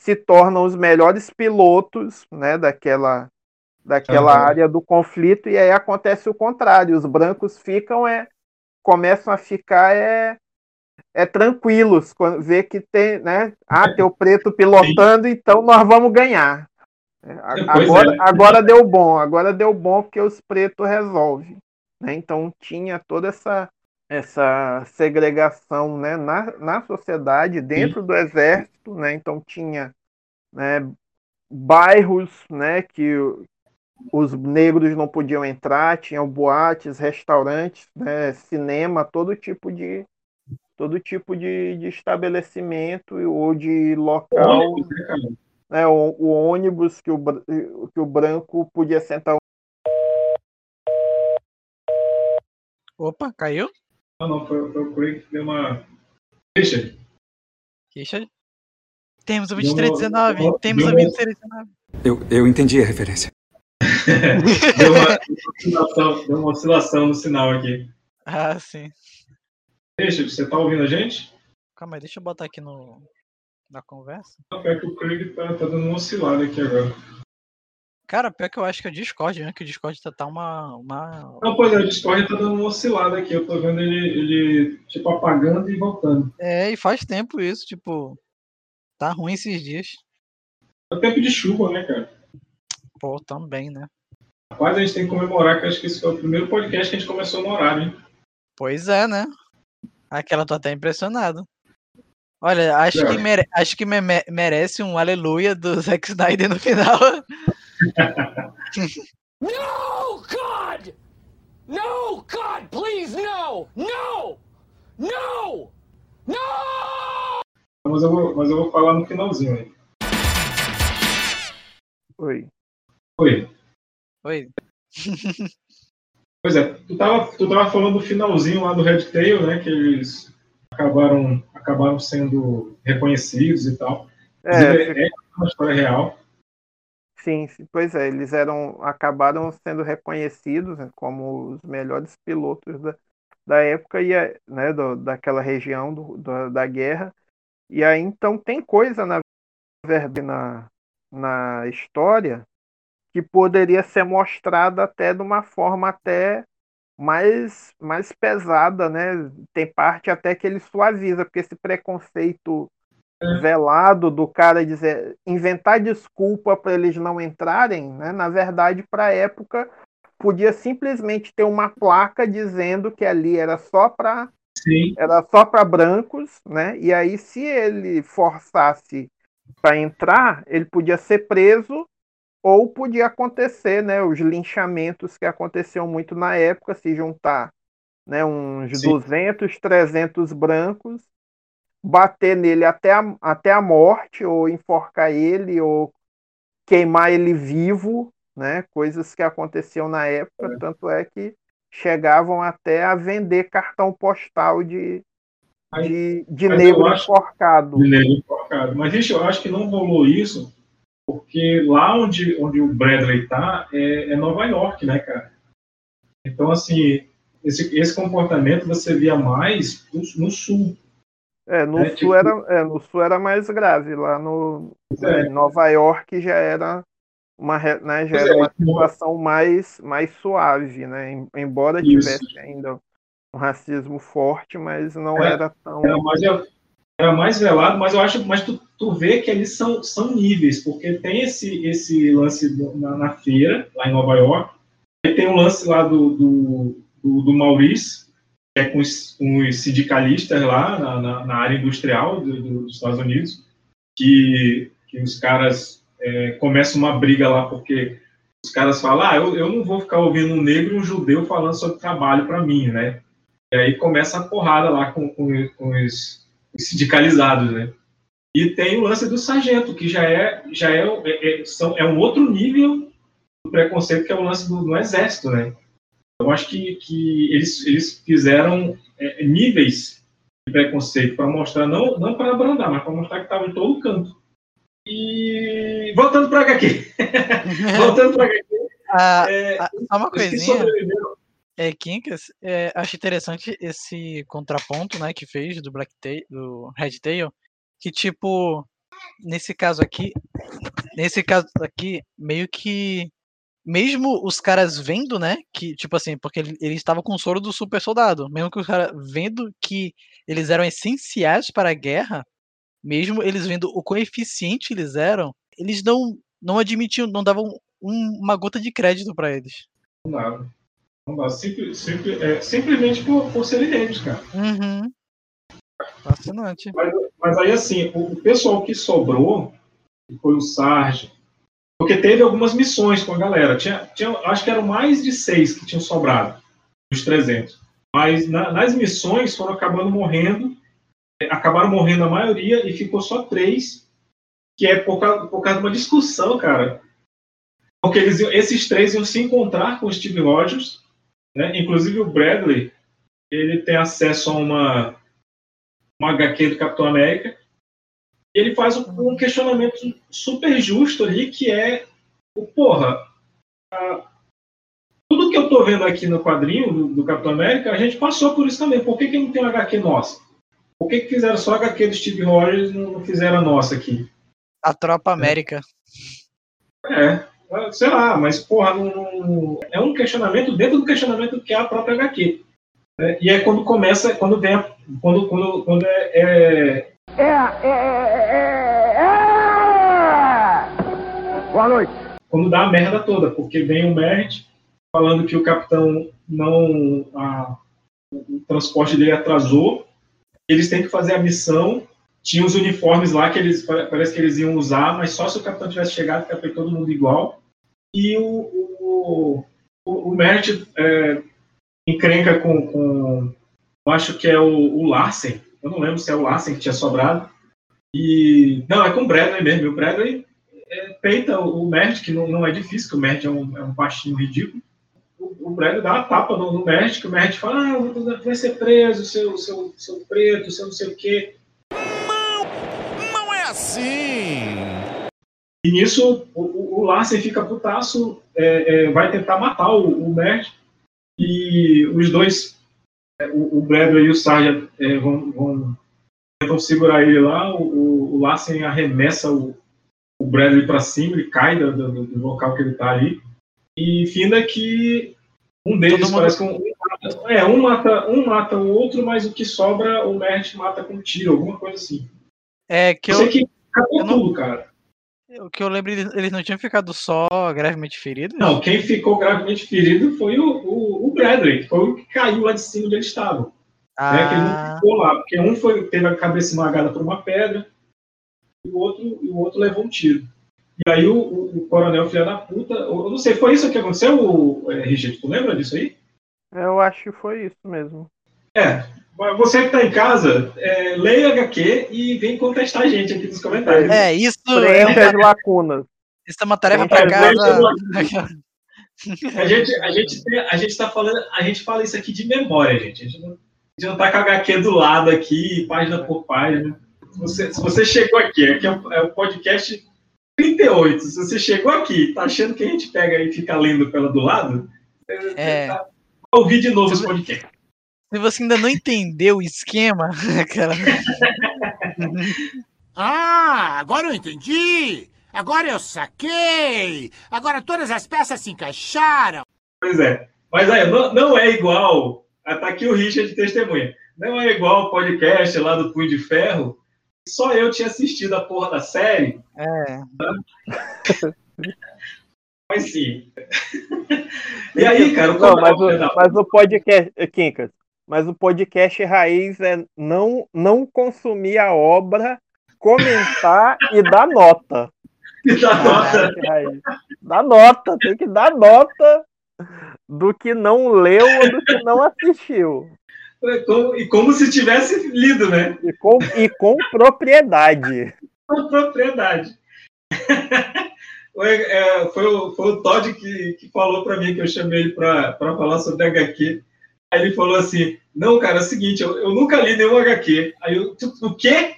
se tornam os melhores pilotos, né, daquela daquela uhum. área do conflito, e aí acontece o contrário, os brancos ficam é começam a ficar é é tranquilos quando vê que tem, né? Ah, tem o preto pilotando, Sim. então nós vamos ganhar. É, agora, é. agora deu bom, agora deu bom porque os pretos resolvem. Né? Então tinha toda essa essa segregação né, na, na sociedade, dentro Sim. do exército, né? Então tinha né, bairros né, que os negros não podiam entrar, tinham boates, restaurantes, né, cinema, todo tipo de, todo tipo de, de estabelecimento ou de local. O ônibus, né, né o, o, ônibus que o, que o branco podia sentar. Opa, caiu? Não, não, foi, foi o Craig que deu uma. Richard. Richard? Temos o 2319, uma, temos o 2319. Eu, eu entendi a referência. deu, uma, oscilação, deu uma oscilação no sinal aqui. Ah, sim. Deixa, você tá ouvindo a gente? Calma aí, deixa eu botar aqui no, na conversa. Pior que o Craig tá, tá dando uma oscilada aqui agora. Cara, pior que eu acho que é o Discord, né? Que o Discord tá, tá uma, uma. Não, pois é, o Discord tá dando uma oscilada aqui. Eu tô vendo ele, ele, tipo, apagando e voltando. É, e faz tempo isso, tipo. Tá ruim esses dias. É tempo de chuva, né, cara? Pô, também, né? Rapaz, a gente tem que comemorar que acho que esse foi o primeiro podcast que a gente começou no horário, hein? Pois é, né? Aquela tô até impressionado. Olha, acho que, mere acho que me merece um aleluia do Zack Snyder no final. no, God! No, God, please, no! No! No! No! Mas eu vou, mas eu vou falar no finalzinho aí. Oi. Oi. Oi. Pois é, tu tava, tu tava falando do finalzinho lá do Red Tail, né? Que eles acabaram, acabaram sendo reconhecidos e tal. É, Inclusive, é uma história real. Sim, pois é, eles eram, acabaram sendo reconhecidos né, como os melhores pilotos da, da época e né, do- daquela região do, da, da guerra. E aí então tem coisa na na, na história que poderia ser mostrada até de uma forma até mais, mais pesada, né? Tem parte até que ele suaviza, porque esse preconceito velado do cara dizer inventar desculpa para eles não entrarem, né? Na verdade, para a época podia simplesmente ter uma placa dizendo que ali era só para era só para brancos, né? E aí se ele forçasse para entrar, ele podia ser preso ou podia acontecer, né, os linchamentos que aconteciam muito na época, se juntar, né, uns Sim. 200, 300 brancos, bater nele até a, até a morte, ou enforcar ele, ou queimar ele vivo, né, coisas que aconteciam na época, tanto é que chegavam até a vender cartão postal de, Mas- de, de mas negro acho- enforcado. de negro enforcado. Mas, gente, eu acho que não rolou isso porque lá onde, onde o Bradley tá é, é Nova York, né, cara? Então, assim, esse, esse comportamento você via mais no, no sul. É, no, É, sul tipo- era, é, no sul era mais grave, lá no É. em Nova York já era uma, né, já era é, uma situação mais, mais suave, né? Em- Embora Isso. tivesse ainda um racismo forte, mas não É, era tão. Era mais, era mais velado, mas eu acho, mas tu, tu vê que eles são, são níveis, porque tem esse, esse lance na, na feira, lá em Nova York, e tem um lance lá do, do, do, do Maurice, que é com os, com os sindicalistas lá na, na, na área industrial do- do- dos Estados Unidos, que, que os caras é, começam uma briga lá, porque os caras falam, ah, eu, eu não vou ficar ouvindo um negro e um judeu falando sobre trabalho para mim, né? E aí começa a porrada lá com, com, com os, os sindicalizados, né? E tem o lance do sargento, que já é, já é, é, é- são, é um outro nível do preconceito, que é o lance do, do exército, né? Eu acho que, que eles, eles fizeram é, níveis de preconceito para mostrar, não, não para abrandar, mas para mostrar que estava em todo canto. E voltando para HQ. voltando para HQ. Ah, É, ah, só uma coisinha. É, Kinkas, é, acho interessante esse contraponto, né, que fez do Black Tail, do Red Tail, que tipo, nesse caso aqui, nesse caso aqui, meio que mesmo os caras vendo, né, que tipo assim, porque ele, ele estava com o soro do super soldado, mesmo que os caras vendo que eles eram essenciais para a guerra, mesmo eles vendo o quão eficiente eles eram, eles não não admitiam, não davam um- uma gota de crédito para eles. Não dá. Simpli- simpli- é, simplesmente por, por serem negros, cara. Uhum. Fascinante. Mas, mas aí, assim, o, o pessoal que sobrou, que foi o Sarge, porque teve algumas missões com a galera. Tinha, tinha, acho que eram mais de seis que tinham sobrado, dos 300. Mas na- nas missões foram acabando morrendo, é, acabaram morrendo a maioria e ficou só três, que é por causa, por causa de uma discussão, cara. Porque eles, esses três iam se encontrar com o Steve Rogers, né? inclusive o Bradley, ele tem acesso a uma, uma HQ do Capitão América, e ele faz um, questionamento super justo ali, que é o porra, a- tudo que eu tô vendo aqui no quadrinho do, do Capitão América, a gente passou por isso também. Por que, que não tem uma HQ nossa? Por que, que fizeram só a HQ do Steve Rogers e não, fizeram a nossa aqui? A Tropa América. É, sei lá, mas porra, não, não- é um questionamento dentro do questionamento que é a própria HQ. né? E é quando começa, quando vem, a- quando, quando, quando é, é- Boa noite. quando dá a merda toda, porque vem o Merritt falando que o capitão não. a- o transporte dele atrasou, eles têm que fazer a missão. Tinha os uniformes lá que eles parece que eles iam usar, mas só se o capitão tivesse chegado, que foi todo mundo igual. E o, o, o, o é, encrenca com, com. Eu acho que é o, o Larsen. Eu não lembro se é o Larsen que tinha sobrado. E. Não, é com o Bradley mesmo. O Bradley é, peita o, Mert, que não, não é difícil, que o Mert é um, é um baixinho ridículo. O, o Bradley dá uma tapa no, no Mert, que o Mert fala: ah, vai ser preso, seu, seu, seu preto, seu não sei o quê. Não é assim! E nisso, o, o, Larsen fica putaço, é, é, vai tentar matar o, o Mert, e os dois, o, o Bradley e o Sarja é, vão, vão tentam segurar ele lá, o, o Larsen arremessa o, o Bradley para cima, ele cai do, do, do, local que ele tá ali, e finda que um deles Todo mundo- parece que um, é, um mata, um mata o outro, mas o que sobra o Mert mata com tiro, alguma coisa assim. É que Eu eu, que acabou eu não- tudo, cara. o que eu lembro, eles não tinham ficado só gravemente feridos? Não, quem ficou gravemente ferido foi o, o, o Bradley, que foi o que caiu lá de cima onde eles estavam. né, que ele não Ah, ficou lá, porque um foi, teve a cabeça esmagada por uma pedra e o outro, e o outro levou um tiro. E aí o, o- o coronel filha da puta, eu não sei, foi isso que aconteceu, o, é, Richard? Tu lembra disso aí? Eu acho que foi isso mesmo. É, você que está em casa, é, leia HQ e vem contestar a gente aqui nos comentários. é, isso é, Preencha as uma, lacunas. isso é uma tarefa É, pra preencha casa. A gente, a gente, tem- a gente tá falando, a gente fala isso aqui de memória, gente. A gente não, a gente não tá com a HQ do lado aqui, página por página. Se você, se você chegou aqui, aqui é o, é o podcast 38. Se você chegou aqui, tá achando que a gente pega e fica lendo pela do lado, É. tá, vai ouvir de novo esse podcast. Se você ainda não entendeu o esquema, cara, Ah, agora eu entendi! Agora eu saquei! Agora todas as peças se encaixaram! Pois é. Mas aí, não, não é igual. ah, Tá aqui o Richard de testemunha. Não é igual o podcast lá do Punho de Ferro. Só eu tinha assistido a porra da série. é. Mas sim. E aí, cara, o Não, mas coronel- o, mas o podcast, eh, Quincas, mas o podcast raiz é não, não consumir a obra, comentar e dar nota. da nota. Podcast raiz. Dá nota, tem que dar nota do que não leu ou do que não assistiu. É como- E como se tivesse lido, né? E com, e com propriedade. Com propriedade. Foi, é, foi o, foi o Todd que, que falou pra mim, que eu chamei ele pra falar sobre HQ. Aí ele falou assim: Não, cara, é o seguinte, eu, eu nunca li nenhum HQ. Aí eu, "Tu- o quê?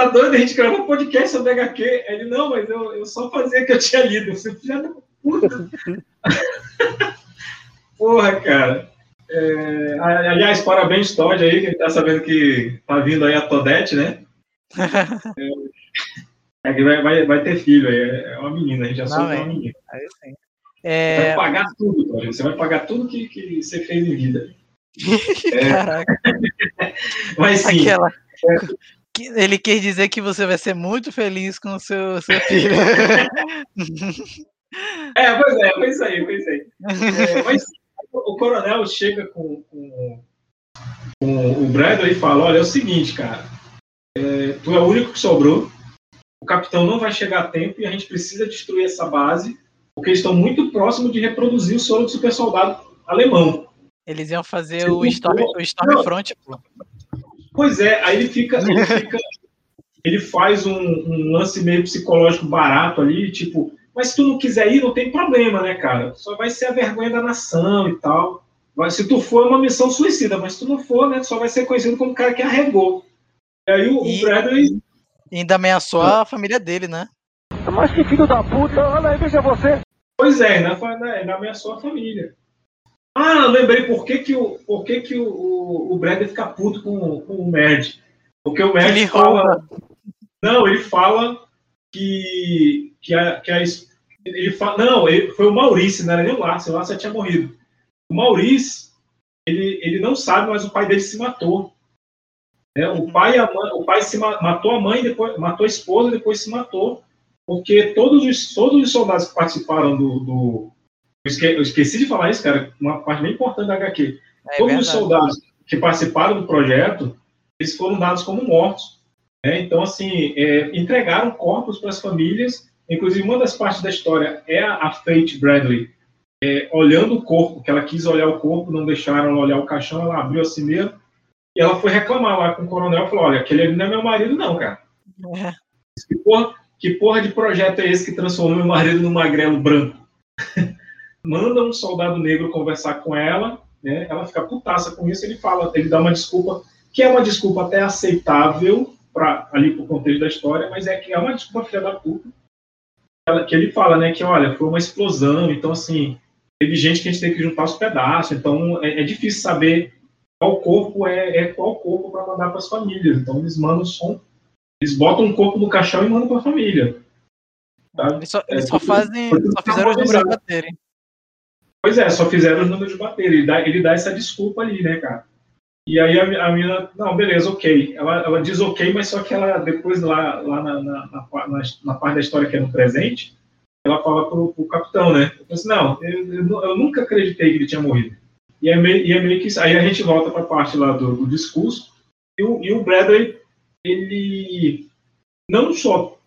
Tá doido? A gente gravou um podcast sobre HQ. Aí ele, não, mas eu, eu só fazia que eu tinha lido. Você filha da puta. Porra, cara. É, aliás, parabéns, Todd, aí, que tá sabendo que tá vindo aí a Todete, né? É que vai, vai, vai ter filho aí, é uma menina, a gente já Não, que é é. uma menina. Aí sim. Vai É, pagar tudo, Todd, você vai pagar tudo que, que você fez em vida. É. caraca, Mas sim, aquela. que- Ele quer dizer que você vai ser muito feliz com o seu, seu filho. é, pois é, foi isso aí, foi isso aí. É, mas o coronel chega com, com, com o Bradley e fala: Olha, é o seguinte, cara, é, tu é o único que sobrou, o capitão não vai chegar a tempo e a gente precisa destruir essa base, porque eles estão muito próximos de reproduzir o soro do super soldado alemão. Eles iam fazer o, Storm, for- o Stormfront, pô. Pois é, aí ele fica. Ele, fica, ele faz um, um lance meio psicológico barato ali, tipo, mas se tu não quiser ir, não tem problema, né, cara? Só vai ser a vergonha da nação e tal. Mas se tu for, é uma missão suicida, mas se tu não for, né, só vai ser conhecido como o cara que arregou. E aí o, o E- Bradley. E ainda ameaçou a família dele, né? Mas que filho da puta, olha aí, veja você! Pois é, ainda, ainda ameaçou a família. Ah, lembrei por que, que, o, por que, que o, o, o Bradley fica puto com, com o Mad. Porque o Ele fala. rouba. Não, ele fala que, que, a, que a ele fala, não, ele- foi o Maurício, não era nem o Lárcio, o já tinha morrido. O Maurício, ele, ele não sabe, mas o pai dele se matou. né? O pai, e a mãe, o pai se ma- matou a mãe, depois matou a esposa, e depois se matou, porque todos os, todos os soldados que participaram do, do eu, esque- eu esqueci de falar isso, cara, uma parte bem importante da HQ. É Todos os soldados que participaram do projeto, eles foram dados como mortos. né? Então, assim, é, entregaram corpos para as famílias. Inclusive, uma das partes da história é a, Fate Bradley é, olhando o corpo, que ela quis olhar o corpo, não deixaram ela olhar o caixão, ela abriu assim mesmo, e ela foi reclamar lá com o coronel, falou, olha, aquele ali não é meu marido não, cara. É. Que porra, que porra de projeto é esse que transformou meu marido num magrelo branco? Manda um soldado negro conversar com ela, né? Ela fica putaça com isso, ele fala, ele dá uma desculpa, que é uma desculpa até aceitável para ali pro contexto da história, mas é que é uma desculpa filha da puta. Ela, que ele fala, né, que olha, foi uma explosão, então assim, teve gente que a gente tem que juntar os pedaços, então é, é difícil saber qual corpo é, é qual corpo para mandar para as famílias. Então eles mandam som, eles botam um corpo no caixão e mandam para a família. Tá? Eles só, eles É, só fazem, só fizeram os números baterem. Pois é, só fizeram os números bater. Ele dá, ele dá essa desculpa ali, né, cara? E aí a, a menina, não, beleza, ok. Ela, ela diz ok, mas só que ela depois lá, lá na, na, na, na- parte da história que é no presente, ela fala pro, pro capitão, né? Eu assim, não, eu, eu eu nunca acreditei que ele tinha morrido. E é meio, e é meio que. Aí a gente volta para a parte lá do, do discurso, e o, e o Bradley, ele não só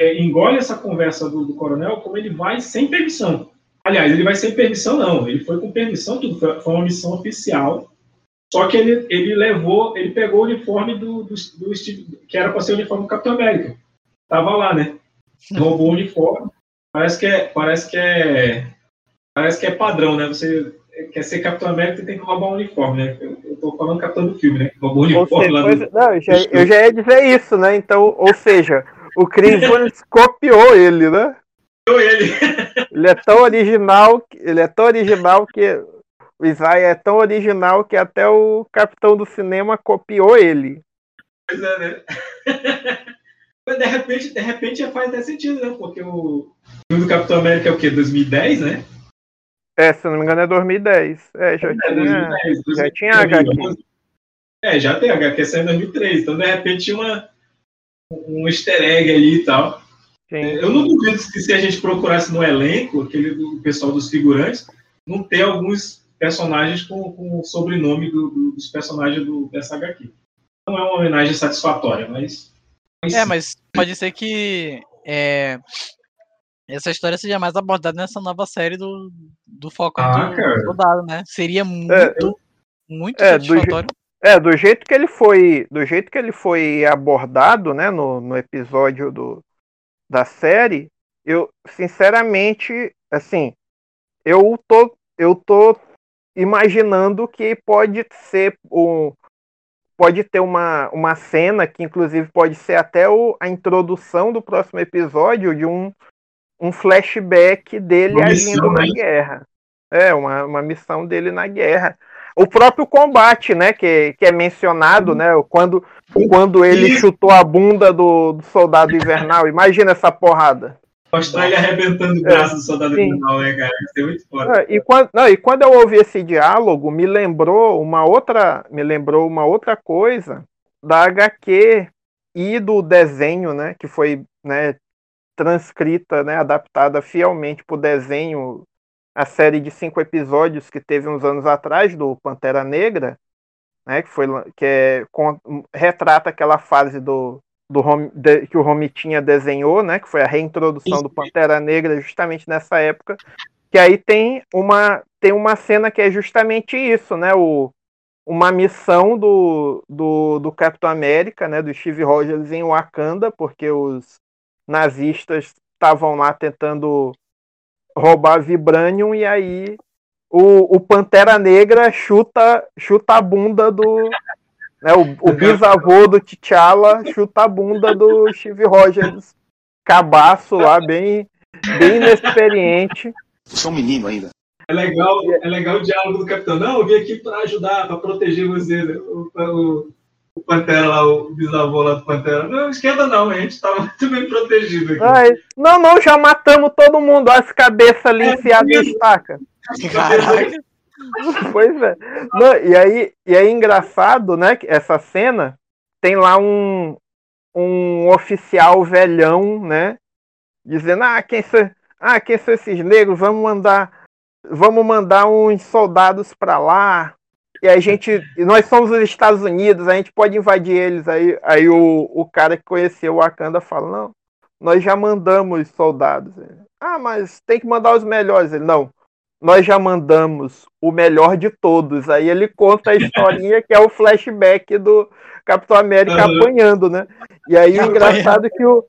é, engole essa conversa do, do coronel, como ele vai sem permissão. Aliás, ele vai sem permissão, não. Ele foi com permissão, tudo. Foi, foi uma missão oficial. Só que ele, ele levou, ele pegou o uniforme do, do, do Steve, que era para ser o uniforme do Capitão América. Tava lá, né? Roubou o uniforme. Parece que é, parece que é, parece que é padrão, né? Você quer ser Capitão América, tem que roubar um uniforme, né? Eu, eu tô falando Capitão do filme, né? Roubou o uniforme seja, lá pois- do. não, eu, já, eu já ia dizer isso, né? Então, ou seja, o Chris Evans copiou ele, né? Copiou ele. Ele é tão original, ele é tão original que o Isaiah é tão original que até o capitão do cinema copiou ele. Pois é, né? De repente, de repente já faz até sentido, né? Porque o filme do Capitão América é o quê? 2010, né? É, se eu não me engano é 2010. É, já É, tinha, 2010, já tinha HQ. É, já tem HQ saiu em 2003. Então, de repente, tinha uma, um easter egg ali e tal. Sim. Eu não duvido que se a gente procurasse no elenco, aquele do pessoal dos figurantes, não ter alguns personagens com, com o sobrenome do- do- dos personagens do, dessa HQ. Não é uma homenagem satisfatória, mas. É, mas pode ser que é, essa história seja mais abordada nessa nova série do, do Falcon Ah, do. Soldado, né? Seria muito, É, muito é, do je- satisfatório. É, do jeito que ele foi, do jeito que ele foi abordado, né, no, no episódio do, da série, eu sinceramente, assim, eu tô, eu tô imaginando que pode ser um, pode ter uma, uma cena que inclusive pode ser até o, a introdução do próximo episódio de um, um flashback dele Uma agindo missão, na né? guerra. É, uma, uma missão dele na guerra. O próprio combate, né, que, que é mencionado, né, quando, quando ele chutou a bunda do, do soldado invernal. Imagina essa porrada. Mostrar ele arrebentando o braço do soldado sim. final, né, cara? Isso é muito foda. Ah, E quando, não, e quando eu ouvi esse diálogo, me lembrou uma outra, me lembrou uma outra coisa da HQ e do desenho, né, que foi, né, transcrita, né, adaptada fielmente para o desenho, a série de cinco episódios que teve uns anos atrás do Pantera Negra, né, que foi que é, con- retrata aquela fase do, do Rom- de- que o Romitinha desenhou, né, que foi a reintrodução do Pantera Negra justamente nessa época, que aí tem uma tem uma cena que é justamente isso, né, o uma missão do, do, do Capitão América, né, do Steve Rogers em Wakanda, porque os nazistas estavam lá tentando roubar Vibranium e aí o, o Pantera Negra chuta chuta a bunda do né, o, o bisavô do T'Challa chuta a bunda do Steve Rogers cabaço lá bem bem inexperiente Sou um menino ainda. É legal, é legal o diálogo do capitão. Não, eu vim aqui para ajudar, para proteger você. né? O, o, o Pantera lá, o bisavô lá do Pantera. Não, esquenta não, a gente estava muito bem protegido aqui. Ai, não, não, já matamos todo mundo. Olha as cabeças ali É, enfiadas em isso. estaca. Caraca. Pois é. Não, e aí, e aí engraçado, né? que Essa cena tem lá um, um oficial velhão, né? Dizendo, ah, quem são, ah, quem são esses negros? Vamos mandar, vamos mandar uns soldados para lá. E a gente, nós somos os Estados Unidos, a gente pode invadir eles. Aí, aí o, o cara que conheceu o Wakanda fala, não, nós já mandamos soldados. Ah, mas tem que mandar os melhores. Ele, não, nós já mandamos o melhor de todos. Aí ele conta a historinha que é o flashback do Capitão América Uhum. apanhando, né? E aí o engraçado é que o,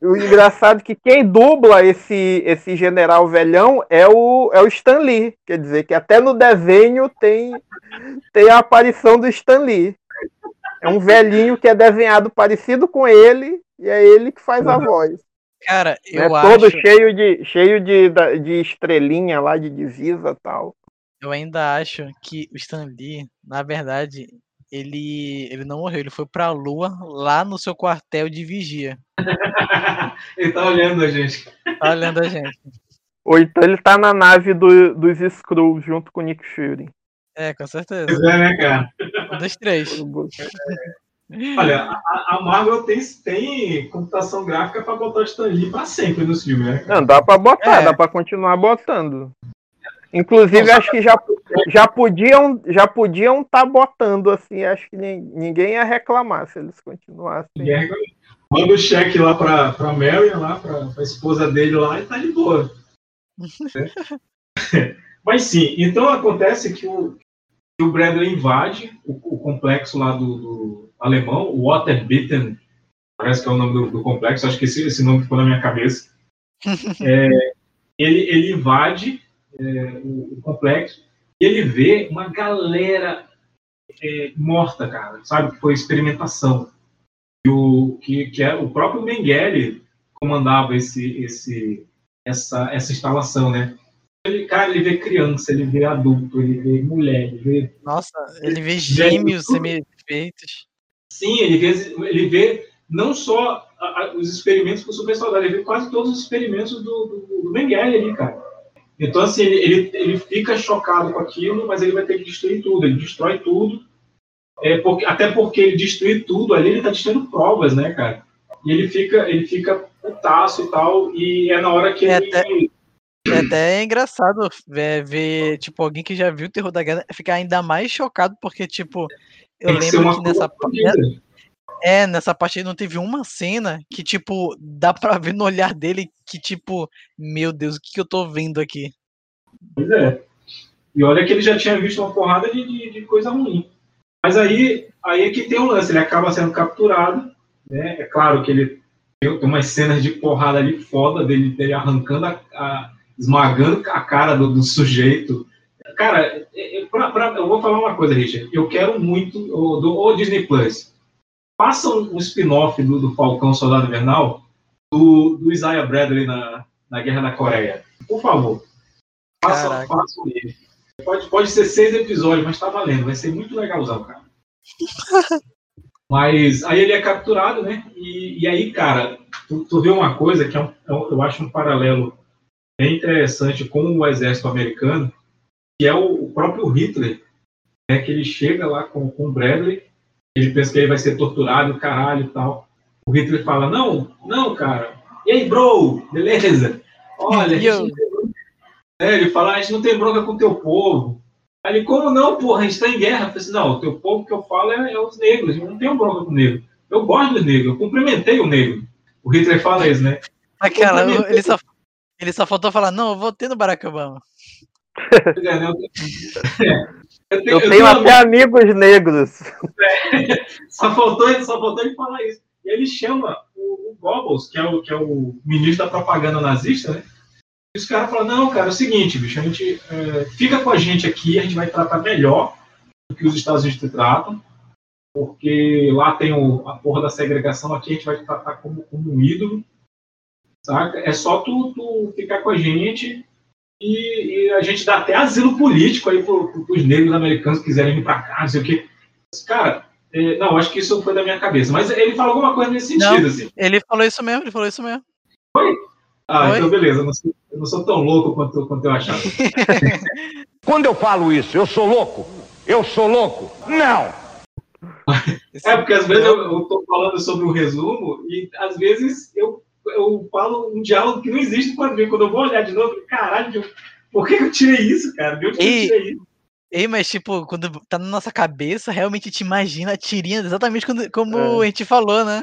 o engraçado é que quem dubla esse esse general velhão é o é o Stan Lee, quer dizer que até no desenho tem tem a aparição do Stan Lee. É um velhinho que é desenhado parecido com ele e é ele que faz a voz. Cara, né? eu Todo acho. cheio de cheio de, de estrelinha lá de divisa e tal. Eu ainda acho que o Stan Lee, na verdade, ele, ele não morreu, ele foi pra lua lá no seu quartel de vigia. Ele tá olhando a gente. Tá olhando a gente. Ou então ele tá na nave do- dos Skrulls junto com o Nick Fury. É, com certeza. Pois é, né, cara? Um dos três. Olha, a, a Marvel tem, tem computação gráfica pra botar o Stan Lee pra sempre nos filmes, né? Não, dá pra botar, É. dá pra continuar botando. Inclusive, acho que já, já podiam já podiam tá botando assim, acho que nin- ninguém ia reclamar se eles continuassem. Reclama. Manda o cheque lá pra, pra Marion, lá, pra, pra esposa dele lá, e tá de boa. Né? Mas sim, então acontece que o, que o Bradley invade o, o complexo lá do, do alemão, o Waterbitten, parece que é o nome do, do complexo, acho que esse, esse nome ficou na minha cabeça. É, ele, ele invade é, o, o complexo e ele vê uma galera é, morta, cara, sabe? Que foi experimentação. E o, que, que é, o próprio Mengele comandava esse, esse, essa, essa instalação, né? Ele, cara, ele vê criança, ele vê adulto, ele vê mulher, ele vê Nossa, ele vê gêmeos semi-perfeitos. Sim, ele vê, ele vê não só a- a- os experimentos com o super soldado, ele vê quase todos os experimentos do, do, do Mengele ali, cara. Então, assim, ele, ele, ele fica chocado com aquilo, mas ele vai ter que destruir tudo. Ele destrói tudo. É porque, até porque ele destruir tudo ali, ele tá destruindo provas, né, cara? E ele fica, ele fica putaço e tal, e é na hora que É ele. É até engraçado ver, ver, tipo, alguém que já viu o terror da guerra ficar ainda mais chocado, porque, tipo, eu tem que lembro uma que nessa parte. fodida. É, nessa parte aí não teve uma cena que, tipo, dá pra ver no olhar dele que, tipo, meu Deus, o que, que eu tô vendo aqui? Pois é. E olha que ele já tinha visto uma porrada de, de, de coisa ruim. Mas aí, aí é que tem um lance, ele acaba sendo capturado, né? É claro que ele tem tem umas cenas de porrada ali foda dele, dele arrancando a, a- esmagando a cara do, do sujeito. Cara, é- é pra- pra- eu vou falar uma coisa, Richard. Eu quero muito o, do o Disney Plus. Faça um, um spin-off do, do Falcão Soldado Invernal do, do Isaiah Bradley na, na Guerra da Coreia. Por favor. Faça, faça ele. Pode, pode ser seis episódios, mas tá valendo. Vai ser muito legalzão, cara. Mas aí ele é capturado, né? E, e aí, cara, tu, tu vê uma coisa que é um- é um- eu acho um paralelo bem interessante com o exército americano, que é o, o próprio Hitler, né? Que ele chega lá com, com o Bradley, ele pensa que ele vai ser torturado, caralho e tal. O Hitler fala, não, não, cara. E aí, bro, beleza? Olha. É, ele fala, a gente não tem bronca com o teu povo. Aí ele, como não, porra, a gente tá em guerra. Eu falei assim, não, o teu povo que eu falo é, é os negros, eu não tenho bronca com o negro. Eu gosto dos negros, eu cumprimentei o negro. O Hitler fala isso, né? Aquela, ele só, ele só faltou falar, não, eu votei no Barack Obama. É? Eu, tenho, Eu até amigos negros. Só faltou, ele- só faltou ele falar isso. E ele chama o, o Goebbels, que é o, que é o ministro da propaganda nazista, né? E os caras falam, não, cara, é o seguinte, bicho, a gente é, fica com a gente aqui, a gente vai tratar melhor do que os Estados Unidos te tratam, porque lá tem o, a porra da segregação, aqui a gente vai te tratar como, como um ídolo, saca? É só tu, tu ficar com a gente e, e a gente dá até asilo político aí pro, pro, pros negros americanos que quiserem vir pra cá, não sei o quê. Cara, é, não, acho que isso foi da minha cabeça. Mas ele falou alguma coisa nesse Não. sentido, assim. Ele falou isso mesmo, ele falou isso mesmo. Ah, Oi? então beleza. Eu não sou, eu não sou tão louco quanto, quanto eu achava. Quando eu falo isso, eu sou louco? Eu sou louco? Não! É, porque às vezes eu, eu tô falando sobre um resumo e às vezes eu, eu falo um diálogo que não existe para ver. Quando eu vou olhar de novo, caralho, por que eu tirei isso, cara? De onde que eu E- tirei isso? Ei, mas tipo, quando tá na nossa cabeça, realmente te imagina a tirinha exatamente quando- como É. a gente falou, né?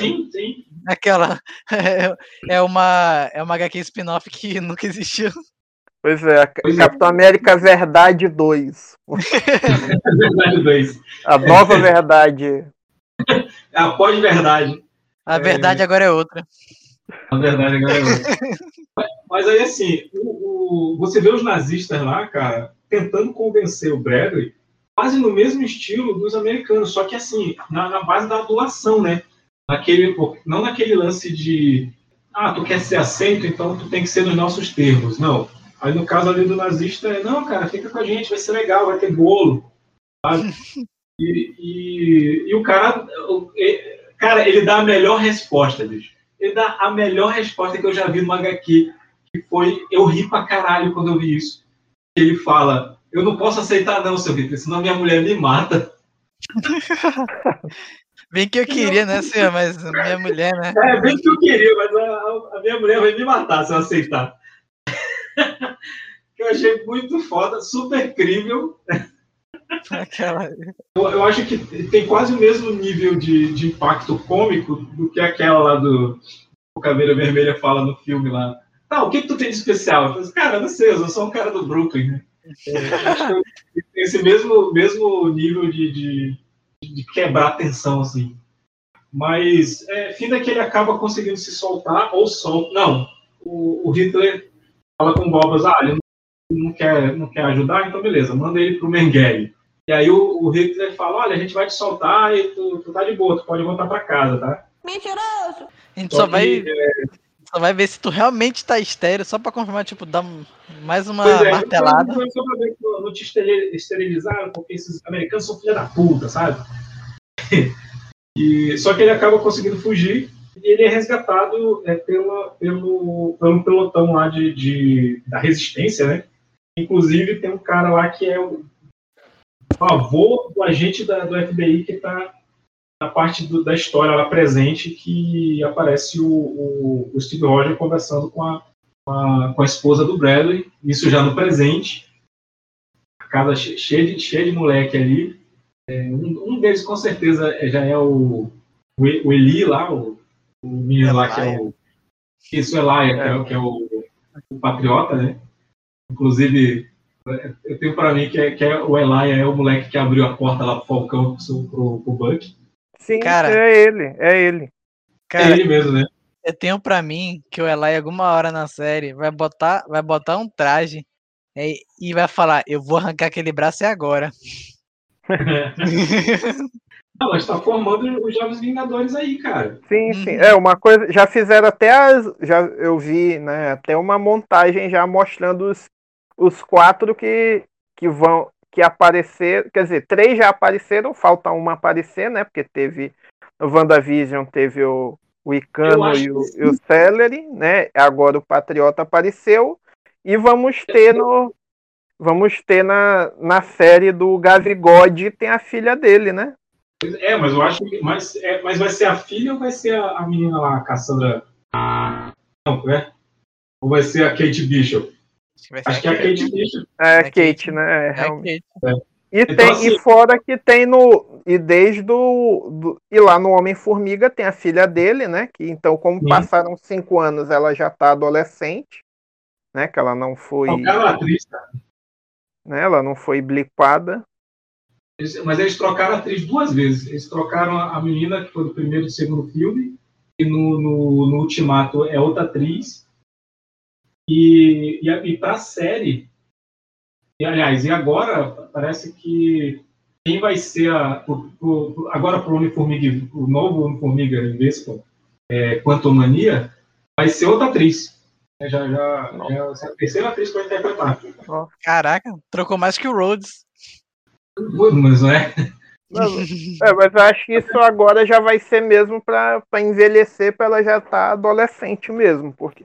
Sim, sim. Aquela. É, é uma, é uma HQ spin-off que nunca existiu. Pois é, Capitão América Verdade 2. Verdade 2. A nova verdade. A pós-verdade. A verdade agora é outra. A verdade agora é outra. Mas- Mas aí, assim, o, o- você vê os nazistas lá, cara, tentando convencer o Bradley, quase no mesmo estilo dos americanos, só que, assim, na, na base da adulação, né? Naquele, não naquele lance de, ah, tu quer ser aceito, então tu tem que ser nos nossos termos. Não. Aí, no caso ali do nazista, é, não, cara, fica com a gente, vai ser legal, vai ter bolo. Sabe? E, e, e o cara, cara, ele dá a melhor resposta, bicho. Ele dá a melhor resposta que eu já vi no HQ, que foi, eu ri pra caralho quando eu vi isso. Ele fala, eu não posso aceitar não, seu Vitor, senão minha mulher me mata. Bem que eu queria, né, senhor? Mas minha mulher, né? É bem que eu queria, mas a, a minha mulher vai me matar se eu aceitar. que eu achei muito foda, super crível. Aquela... Eu, eu acho que tem quase o mesmo nível de, de impacto cômico do que aquela lá do o Caveira Vermelha fala no filme lá. Tá, o que, que tu tem de especial? Eu assim, cara, não sei, eu sou um cara do Brooklyn, né? É, acho que tem esse mesmo, mesmo nível de, de, de quebrar a tensão, assim. Mas, é, fim que ele acaba conseguindo se soltar, ou solta. Não, o, o Hitler fala com o Bobas, ah, ele não, não quer, não quer ajudar, então beleza, manda ele pro Mengele. E aí o, o Hitler fala, olha, a gente vai te soltar e tu, tu tá de boa, tu pode voltar pra casa, tá? Mentiroso! A gente Só só vai, que, é, só vai ver se tu realmente tá estéreo, só pra confirmar, tipo, dar mais uma Pois é, martelada. Foi só pra ver que não não te esteril- esterilizaram, porque esses americanos são filha da puta, sabe? E, só que ele acaba conseguindo fugir e ele é resgatado é, pela, pelo, pelo pelotão lá de, de- da resistência, né? Inclusive tem um cara lá que é o, avô do agente da, do FBI que está na parte do- da história lá presente que aparece o, o, o Steve Rogers conversando com a, a, com a esposa do Bradley, isso já no presente. A casa che- cheia de, cheia de moleque ali. É, um, um deles com certeza é- já é o, o, o Eli lá, o, o menino lá que é o. Isso, o Elaia, que é, que é o, o patriota, né? Inclusive, é, eu tenho pra mim que, é, que é o Elaia é o moleque que abriu a porta lá pro Falcão pro, pro, pro Buck. Sim, Cara. é ele, é ele. Cara, é ele mesmo, né? eu tenho pra mim que o Eli, alguma hora na série, vai botar, vai botar um traje é, e vai falar: Eu vou arrancar aquele braço é agora. Não, mas tá formando os Jovens Vingadores aí, cara. Sim, sim. É uma coisa. Já fizeram até as. Já eu vi, né? Até uma montagem já mostrando os, os quatro que, que vão. Que aparecer. Quer dizer, três já apareceram, falta uma aparecer, né? Porque teve. No WandaVision teve o, o Icano e o, e o Celery, né? Agora o Patriota apareceu. E vamos ter no. Vamos ter na, na série do Gavigode, tem a filha dele, né? É, mas eu acho que. Mas, é, mas vai ser a filha ou vai ser a, a menina lá, a Cassandra? Não, é? Ou vai ser a Kate Bishop? Acho que é a Kate Bishop. É, É Kate, Kate. né? É, É realmente. E, Então, tem, assim- e fora que tem no. E desde o. do- e lá no Homem-Formiga tem a filha dele, né? Que então, como Sim. passaram cinco anos, ela já tá adolescente, né? Que ela não foi. Não, cara, é atriz. Né, ela não foi blipada. Eles- Mas eles trocaram a atriz duas vezes. Eles trocaram a a menina, que foi do primeiro e do segundo filme, e no, no, no Ultimato é outra atriz. E, e, a- e pra série. E, aliás, e agora parece que quem vai ser a. pro- pro- agora pro Homem-Formiga, o novo Homem-Formiga Vespa, é, Quantumania, vai ser outra atriz. É, Já, já, já é a terceira atriz que vai interpretar. Caraca, trocou mais que o Rhodes. Mas não é? Mas, é, mas eu acho que isso agora já vai ser mesmo para envelhecer, para ela já estar adolescente mesmo, porque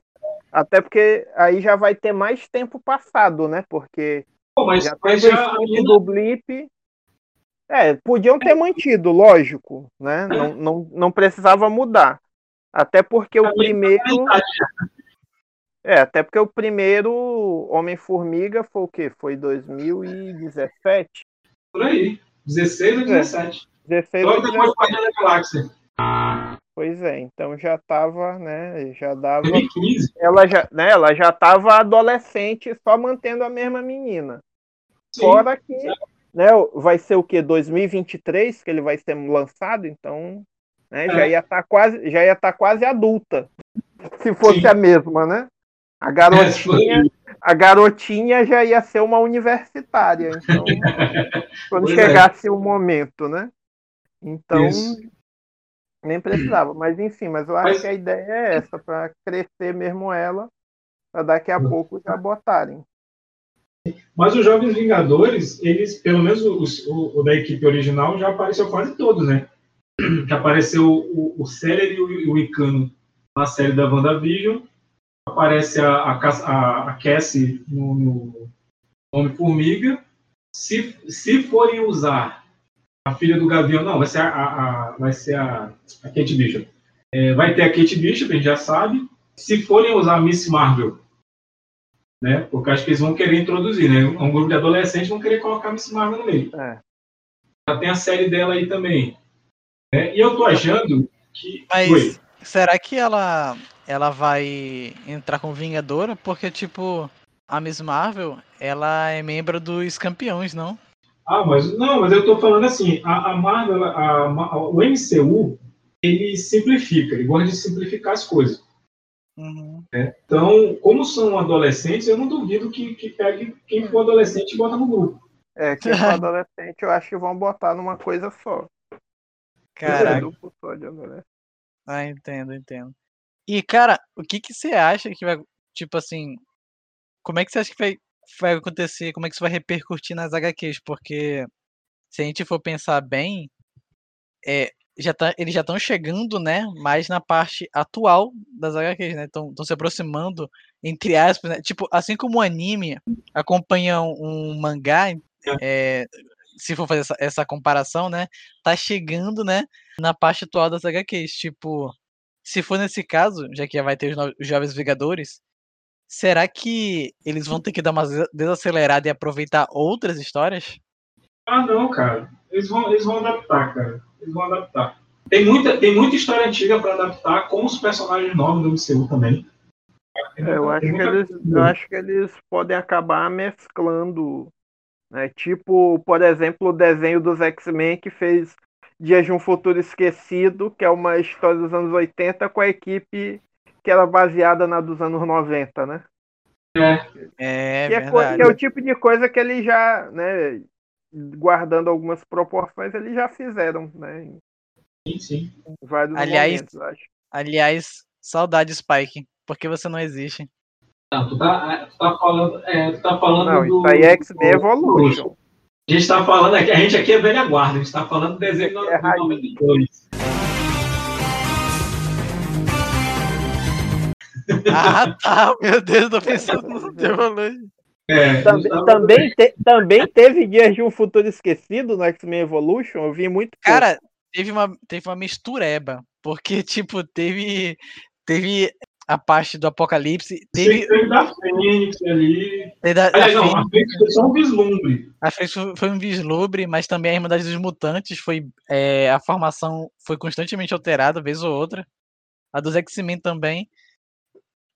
até porque aí já vai ter mais tempo passado, né? Porque Pô, mas, já mas teve já, o a instante menina- do blip. É, podiam ter mantido, lógico, né? Não, não, não precisava mudar. Até porque o primeiro. É, até porque o primeiro Homem-Formiga foi o quê? Foi 2017? Por aí. 16 ou 17. 16 Logo ou depois 17. do Guardião da Galáxia. Pois é, então já tava, né? Já dava. 2015. Ela já, né, ela já tava adolescente, só mantendo a mesma menina. Sim. Fora que, né, vai ser o que 2023 que ele vai ser lançado, então, né, já É. ia estar quase, já ia estar quase adulta. Se fosse Sim. a mesma, né? A garotinha, a garotinha já ia ser uma universitária, então, quando Pois é. chegasse o momento, né? Então, Isso. Nem precisava, mas enfim, mas eu acho Mas- que a ideia é essa, para crescer mesmo ela, para daqui a pouco já botarem. Mas os Jovens Vingadores, eles, pelo menos os- o, o da equipe original, já apareceu quase todos, né? Que apareceu o, o Celery e o, o Icano na série da WandaVision. Aparece a, a, a Cassie no, no Homem-Formiga. Se, se forem usar a filha do Gavião, não, vai ser a, a- a- vai ser a, a Kate Bishop. É, vai ter a Kate Bishop, a gente já sabe. Se forem usar a Miss Marvel, né? Porque acho que eles vão querer introduzir, né? Um grupo de adolescentes vão querer colocar a Miss Marvel no meio. É. Já tem a série dela aí também. né? E eu tô achando que. Mas Oi. será que ela ela vai entrar com Vingadora? Porque, tipo, a Miss Marvel, ela é membro dos campeões, não? Ah, mas não, mas eu tô falando assim, a, a Marvel, a- a- o MCU, ele simplifica, ele gosta de simplificar as coisas. Uhum. né? Então, como são adolescentes, eu não duvido que, que pegue quem for adolescente e bota no grupo. É, que for adolescente eu acho que vão botar numa coisa só. Caraca. Grupo só de adolescente. Ah, entendo, entendo. E, cara, o que que você acha que vai, tipo assim, como é que você acha que vai, vai acontecer, como é que isso vai repercutir nas HQs? Porque se a gente for pensar bem, é, já tá, eles já estão chegando, né, mais na parte atual das HQs, né? Estão se aproximando, entre aspas, né? Tipo, assim como o anime acompanha um, mangá, é, se for fazer essa, essa comparação, né, tá chegando, né, na parte atual das HQs. Tipo, se for nesse caso, já que vai ter os, os Jovens Vingadores, será que eles vão ter que dar uma des- desacelerada e aproveitar outras histórias? Ah, não, cara. Eles vão, eles vão adaptar, cara. Eles vão adaptar. Tem muita, tem muita história antiga para adaptar com os personagens novos do MCU também. É, eu, acho que muita eles, eu acho que eles podem acabar mesclando. Né? Tipo, por exemplo, o desenho dos X-Men que fez Dias de um Futuro Esquecido, que é uma história dos anos 80 com a equipe que era baseada na dos anos 90, né? É, que, é, verdade. que é o tipo de coisa que eles já, né, guardando algumas proporções, eles já fizeram, né? Sim, sim. Aliás, momentos, acho. aliás, saudade Spike, porque você não existe. Não, tu tá, tu tá falando, é, tu tá falando Não, do. isso aí é X-Men Evolution. A gente tá falando aqui, a gente aqui é velha guarda, a gente tá falando do desenho é de raiz. 92. Ah, tá, meu Deus, tô pensando no Evolution. É, Também, te- também teve Dias de um Futuro Esquecido no X-Men Evolution, eu vi muito pouco. Cara, teve uma, teve uma mistureba, porque, tipo, teve, teve a parte do Apocalipse, teve, Teve da Fênix ali. teve da, não, Fênix, a Fênix foi só um vislumbre. A Fênix foi- foi um vislumbre, mas também a Irmandade dos Mutantes foi. é, a formação foi constantemente alterada, vez ou outra. A dos X-Men também.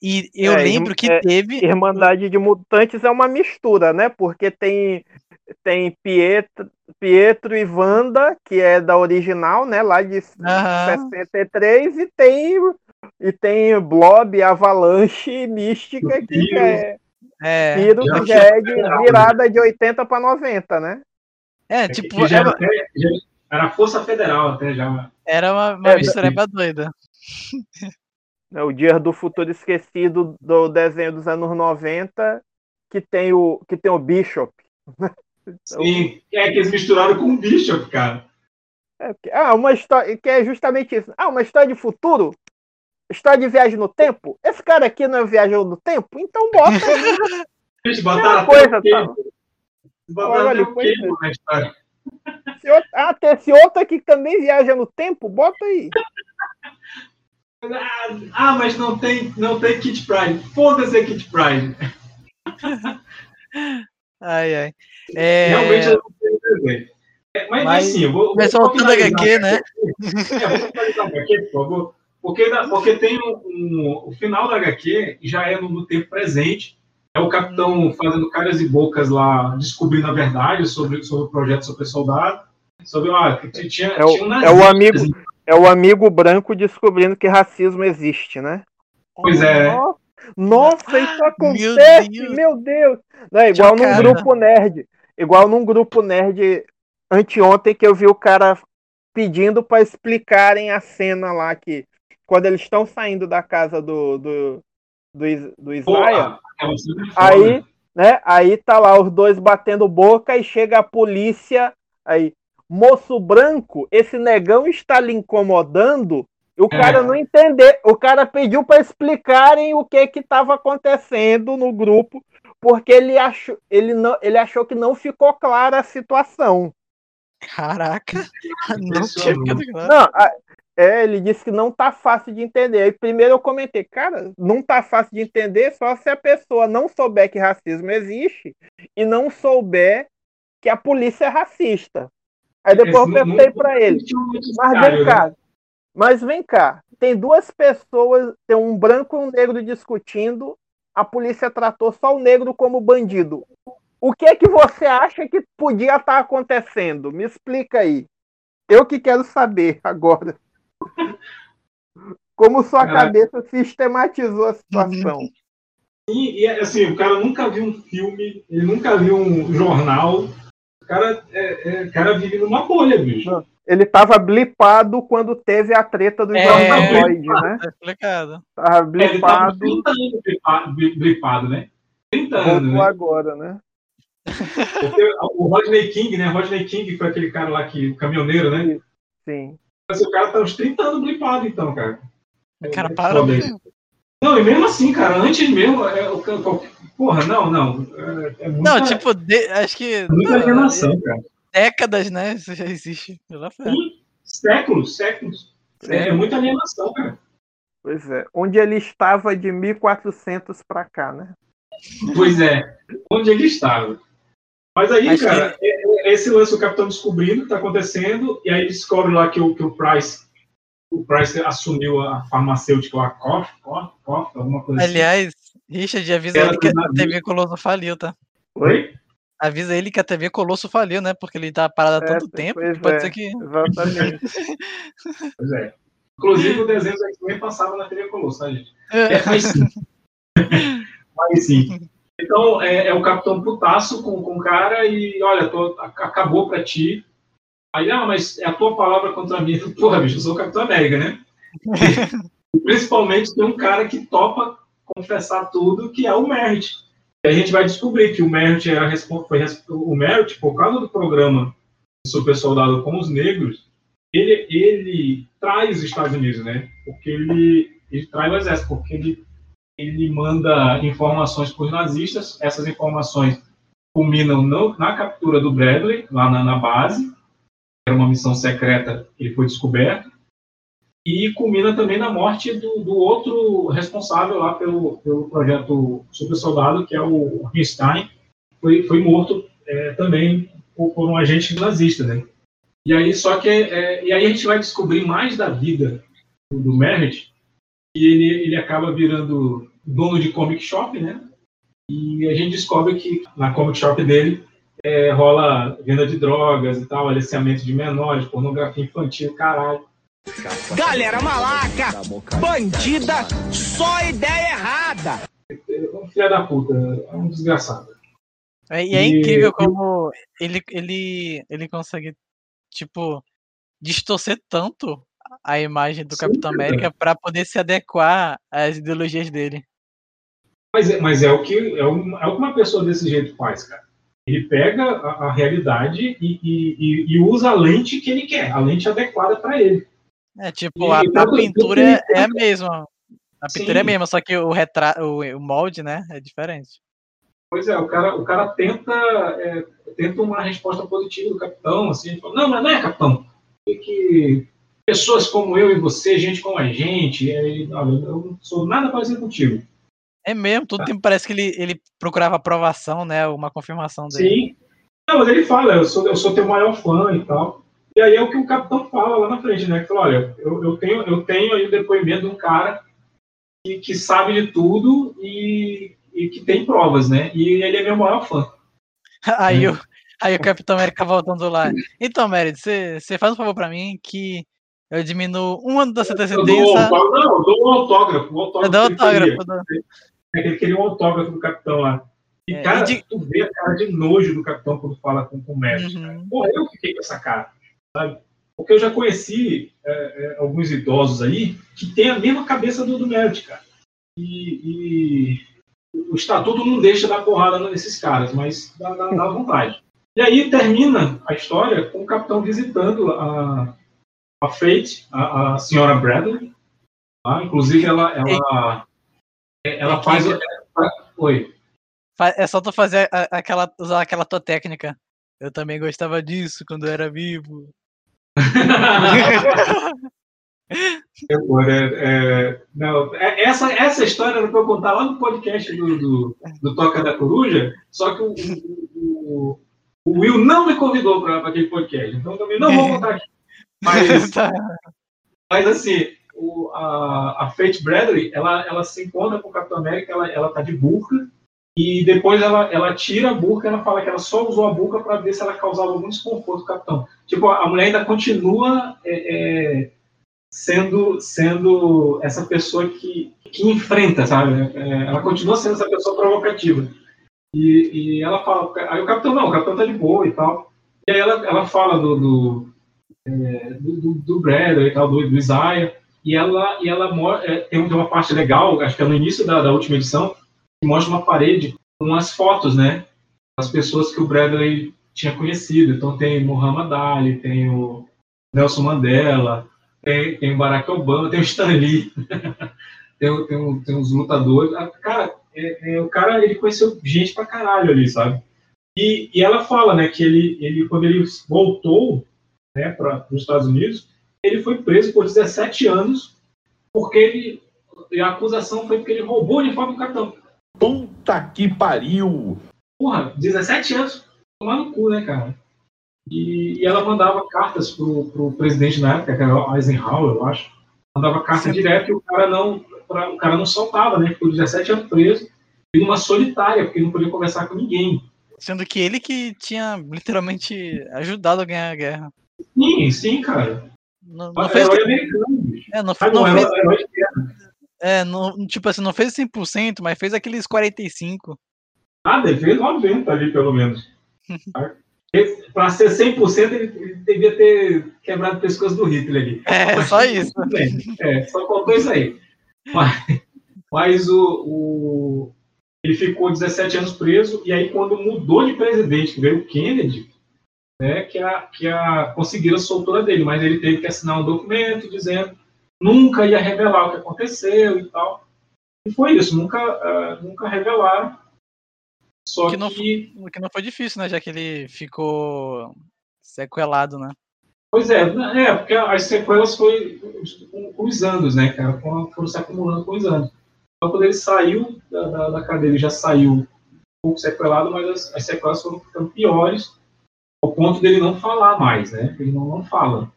E eu É, lembro que é, teve. Irmandade de Mutantes é uma mistura, né? Porque tem, tem Pietro, Pietro e Wanda, que é da original, né? Lá de Aham. 63, e tem, e tem Blob, Avalanche e Mística, que já é, É, Piro, que já é de né? virada de 80 para 90, né? é, tipo, Que já era, já era Força Federal até já. era uma, uma É, mistureba doida. É o Dia do Futuro Esquecido do desenho dos anos 90, que tem o, que tem o Bishop. Então, Sim, é que eles misturaram com o Bishop, cara. É, ah, uma história que é justamente isso. Ah, uma história de futuro? História de viagem no tempo? Esse cara aqui não é viajou no tempo? Então bota. Eles É botaram coisa, tá? Botaram Olha, o quê isso. na história? Esse outro- ah, tem esse outro aqui que também viaja no tempo? Bota aí. Ah, mas não tem, não tem Kit Pride. Foda-se a Kit Pride. Ai, ai. É, Realmente eu não sei desenho. É, mas, mas mas- sim, eu vou. mas vou voltando HQ, né? É, vou finalizar a HQ, por favor. Porque, porque tem um, um, o final da HQ já é no, no tempo presente. É o capitão fazendo caras e bocas lá, descobrindo a verdade sobre, sobre o projeto Super Soldado. Sobre, ah, tinha, É o, tinha um é o amigo, assim. É o amigo branco descobrindo que racismo existe, né? Pois é. Nossa, Nossa, isso Meu acontece, Deus. meu Deus. Não, é igual num grupo nerd. Igual num grupo nerd anteontem que eu vi o cara pedindo para explicarem a cena lá que quando eles estão saindo da casa do do do, do Isaiah, cena é aí, né? Aí tá lá os dois batendo boca e chega a polícia aí, moço branco, esse negão está lhe incomodando. E o É. cara não entender, o cara pediu para explicarem o que que estava acontecendo no grupo, porque ele achou, ele não, ele achou que não ficou clara a situação. Caraca, não tinha ficado claro. Não, a- é, ele disse que não tá fácil de entender. Aí primeiro eu comentei, cara, não tá fácil de entender só se a pessoa não souber que racismo existe e não souber que a polícia é racista. Aí depois eu Esse não- perguntei pra ele, mas vem né? cá, mas vem cá, tem duas pessoas, tem um branco e um negro discutindo, a polícia tratou só o negro como bandido. O que é que você acha que podia estar acontecendo? Me explica aí. Eu que quero saber agora. Como sua Caraca. cabeça sistematizou a situação. E, e, assim, o cara nunca viu um filme, ele nunca viu um jornal. O cara, é, é, o cara vive numa bolha, bicho. Ele tava blipado quando teve a treta do É. jornaloide, né? Tá explicado. Tava É, ele tava blipado, 30 anos blipado, blipado, né? 30 anos, voltou né? agora, né? Porque o Rodney King, né? Rodney King foi aquele cara lá que, o caminhoneiro, né? Sim. Mas o cara tá uns 30 anos blipado, então, cara. Cara, É para. Não, e mesmo assim, cara, antes mesmo, é, o, o- porra, não, não. É, é muita, Não, tipo, de- acho que. muita não, alienação, cara. décadas, né? Isso já existe. Pela fé. Sim, séculos, séculos. É, é muita alienação, cara. Pois é. Onde ele estava de 1400 pra cá, né? Pois é, onde ele estava. Mas aí, Acho cara, é- é esse lance o capitão descobrindo o que tá acontecendo, e aí descobre lá que o, que o Price o Price assumiu a farmacêutica lá, Koff, Koff, Koff, alguma coisa assim. Aliás, Richard, avisa ele que a. TV Colosso faliu, tá? Oi? Avisa ele que a TV Colosso faliu, né? Porque ele tá parado há É, tanto tempo pois que pode é. ser que. Exatamente. Pois é. Inclusive o desenho do X-Men passava na TV Colosso, tá, gente? É. É, mas sim. mas sim. Então, é, é o Capitão Putaço com, com o cara e, olha, tô- ac- acabou pra ti. Aí, ah, mas é a tua palavra contra mim. Porra, bicho, eu sou o Capitão América, né? E, principalmente tem um cara que topa confessar tudo, que é o Merritt. E a gente vai descobrir que o Merritt era foi o Merritt, por causa do programa Super Soldado com os negros, ele, ele trai os Estados Unidos, né? Porque ele, ele trai o exército, porque ele, ele manda informações para os nazistas, essas informações culminam no- na captura do Bradley, lá na, na base, era uma missão secreta, ele foi descoberto, e culmina também na morte do, do outro responsável lá pelo, pelo projeto Super Soldado, que é o Einstein, foi, foi morto é, também por, por um agente nazista, né? E aí, só que, é, e aí a gente vai descobrir mais da vida do, do Merritt, e ele, ele acaba virando dono de comic shop, né? E a gente descobre que na comic shop dele é, rola venda de drogas e tal, aliciamento de menores, pornografia infantil, caralho. Galera malaca, bandida, só ideia errada. É um filho da puta, é um desgraçado. É, e é E- incrível como ele, ele, ele consegue, tipo, distorcer tanto a imagem do Sim, Capitão. América pra poder se adequar às ideologias dele. Mas, é- mas é, o que, é, é o que uma pessoa desse jeito faz, cara. Ele pega a, a realidade e, e- e- usa a lente que ele quer, a lente adequada para ele. É, tipo, E a, a tanto- pintura é, é a mesma. A pintura é a Sim. mesma, só que o, retra... o, molde, né, é diferente. Pois é, o cara, o cara tenta, é, tenta uma resposta positiva do capitão, assim, fala, não, mas não é, capitão. Que pessoas como eu e você, gente como a gente, é, olha, eu não sou nada parecido contigo. É mesmo, todo tempo parece que ele, ele procurava aprovação, né, uma confirmação dele. Sim. Não, mas ele fala, eu sou, eu sou teu maior fã e tal. E aí é o que o capitão fala lá na frente, né? Que fala, olha, eu, eu, tenho, eu tenho aí o depoimento de um cara que, que sabe de tudo e, e que tem provas, né? E ele é meu maior fã. Aí, o, aí o Capitão América voltando lá. Então, Meredith, você faz um favor pra mim que eu diminuo um ano da sua Eu dou, antecedência. não, eu dou um autógrafo. Um autógrafo Eu dou autógrafo, dou. Ele queria um autógrafo do capitão lá. E, É, cara, e de- tu vê a cara de nojo do capitão quando fala com, com o mestre. Uhum. eu fiquei com essa cara, sabe? Porque eu já conheci é, é, alguns idosos aí que têm a mesma cabeça do, do Meredith, cara. E, e o estatuto não deixa dar porrada nesses caras, mas dá, dá, dá vontade. E aí termina a história com o capitão visitando a, a Fate, a, a senhora Bradley. tá? Inclusive, ela, ela, ela faz. Oi. É só tu fazer aquela, usar aquela tua técnica. Eu também gostava disso quando eu era vivo. Agora, é, não, é- essa, essa história era para eu contar lá no podcast do, do, do Toca da Coruja, só que o, o- o- o Will não me convidou para aquele podcast, então também não vou contar aqui. Mas, Tá. mas assim, o- a, a Fate Bradley, ela, ela se encontra com o Capitão América, ela, ela tá de burca, e depois ela, ela tira a burca, ela fala que ela só usou a burca para ver se ela causava algum desconforto ao capitão. Tipo, a mulher ainda continua é, é, sendo, sendo essa pessoa que, que enfrenta, sabe? É, ela continua sendo essa pessoa provocativa. E, e ela fala, aí o capitão não, o capitão tá de boa e tal. E aí ela, ela fala do, do, é, do, do, do Bradley e tal, do, do Isaiah, e ela, e ela é, tem uma parte legal, acho que é no início da, da última edição, que mostra uma parede com as fotos, né? As pessoas que o Bradley tinha conhecido. Então tem Muhammad Ali, tem o Nelson Mandela, tem, tem o Barack Obama, tem o Stan Lee, tem, tem, tem os lutadores. Cara, é- é, o cara ele conheceu gente pra caralho ali, sabe? E, e ela fala, né, que ele, ele quando ele voltou, né, para os Estados Unidos, ele foi preso por 17 anos porque ele e a acusação foi porque ele roubou o uniforme do capitão. Puta que pariu! Porra, 17 anos, tomar no cu, né, cara? E, e ela mandava cartas pro, pro presidente na época, que era o Eisenhower, eu acho. Mandava carta direto e o cara não, pra- o cara não soltava, né? Ficou 17 anos preso e numa solitária, porque não podia conversar com ninguém. Sendo que ele que tinha literalmente ajudado a ganhar a guerra. Sim, sim, cara. Não, não fez. americano, bicho. É, não, Sabe, não fez. herói- herói de guerra. É, não, tipo assim, não fez 100%, mas fez aqueles 45%. Ah, deve fez 90 ali, pelo menos. Para ser 100%, ele, ele devia ter quebrado o pescoço do Hitler ali. É, Mas só isso. É, só faltou isso aí. Mas, mas o, o- ele ficou 17 anos preso, e aí quando mudou de presidente, que veio o Kennedy, né, que, a, que a, conseguiram a soltura dele, mas ele teve que assinar um documento dizendo nunca ia revelar o que aconteceu e tal. E foi isso, nunca, ah, nunca revelaram. Só Que não, que que não foi difícil, né? Já que ele ficou sequelado, né? Pois é, é, porque as sequelas foi com, com os anos, né, cara? Foram, se acumulando com os anos. Então, quando ele saiu da, da, da cadeia, ele já saiu um pouco sequelado, mas as, as sequelas foram ficando piores, ponto dele não falar mais, né? Ele não, não fala.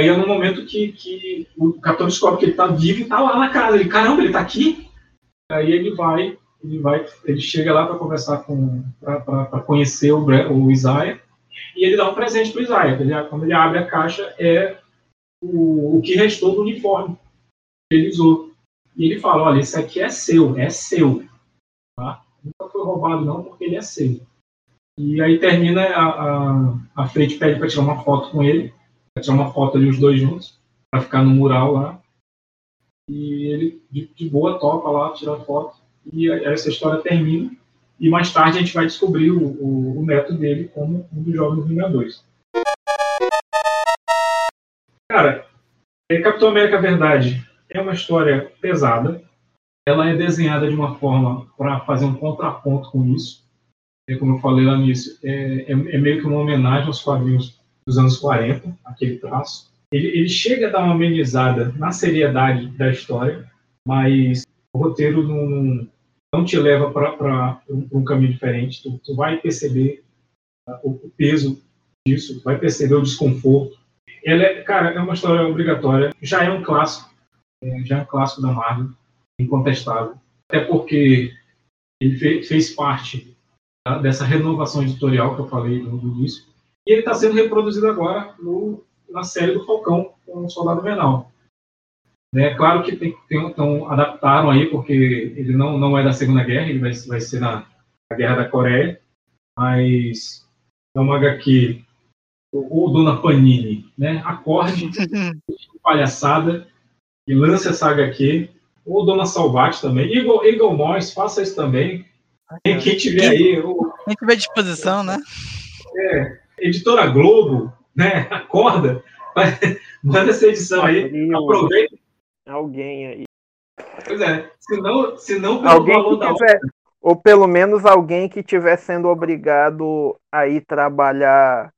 Aí é no momento que, que o capitão descobre que ele tá vivo e tá lá na casa. Ele, caramba, ele tá aqui? Aí ele vai, ele vai, ele chega lá para conversar com, para conhecer o, o Isaiah, e ele dá um presente para o Isaiah. Ele, quando ele abre a caixa, é o, o que restou do uniforme que ele usou. E ele fala: olha, esse aqui é seu, é seu. Tá? Nunca foi roubado, não, porque ele é seu. E aí termina, a, a, a pede para tirar uma foto com ele, para tirar uma foto ali os dois juntos, para ficar no mural lá. E ele, de, de boa, topa lá, tira a foto. E essa história termina. E mais tarde a gente vai descobrir o, o, o neto dele como um dos jovens Vingadores. Cara, é, Capitão América Verdade é uma história pesada. Ela é desenhada de uma forma para fazer um contraponto com isso. Como eu falei lá no início, é, é, é meio que uma homenagem aos quadrinhos dos anos 40, aquele traço. Ele, ele chega a dar uma amenizada na seriedade da história, mas o roteiro não, não te leva para um, um caminho diferente. Tu, tu vai perceber uh, o, o peso disso, vai perceber o desconforto. Ele é, cara, é uma história obrigatória. Já é um clássico. É, já é um clássico da Marvel, incontestável. Até porque ele fez, fez parte tá, dessa renovação editorial que eu falei no início. E ele está sendo reproduzido agora no, na série do Falcão com o Soldado Menal. É claro que tem, tem, então, adaptaram aí, porque ele não, não é da Segunda Guerra, ele vai, vai ser na, na Guerra da Coreia, mas é uma HQ, ou Dona Panini, né? Acorde, palhaçada, e lança essa HQ, ou Dona Salvati também, Eagle, Eagle Morris, faça isso também. Quem, quem tiver aí. Ou, quem tiver disposição, né? É, Editora Globo, né? Acorda, manda essa edição aí, aproveita alguém aí. Pois é, se não, se não pelo alguém da tiver, Ou pelo menos alguém que estiver sendo obrigado a ir trabalhar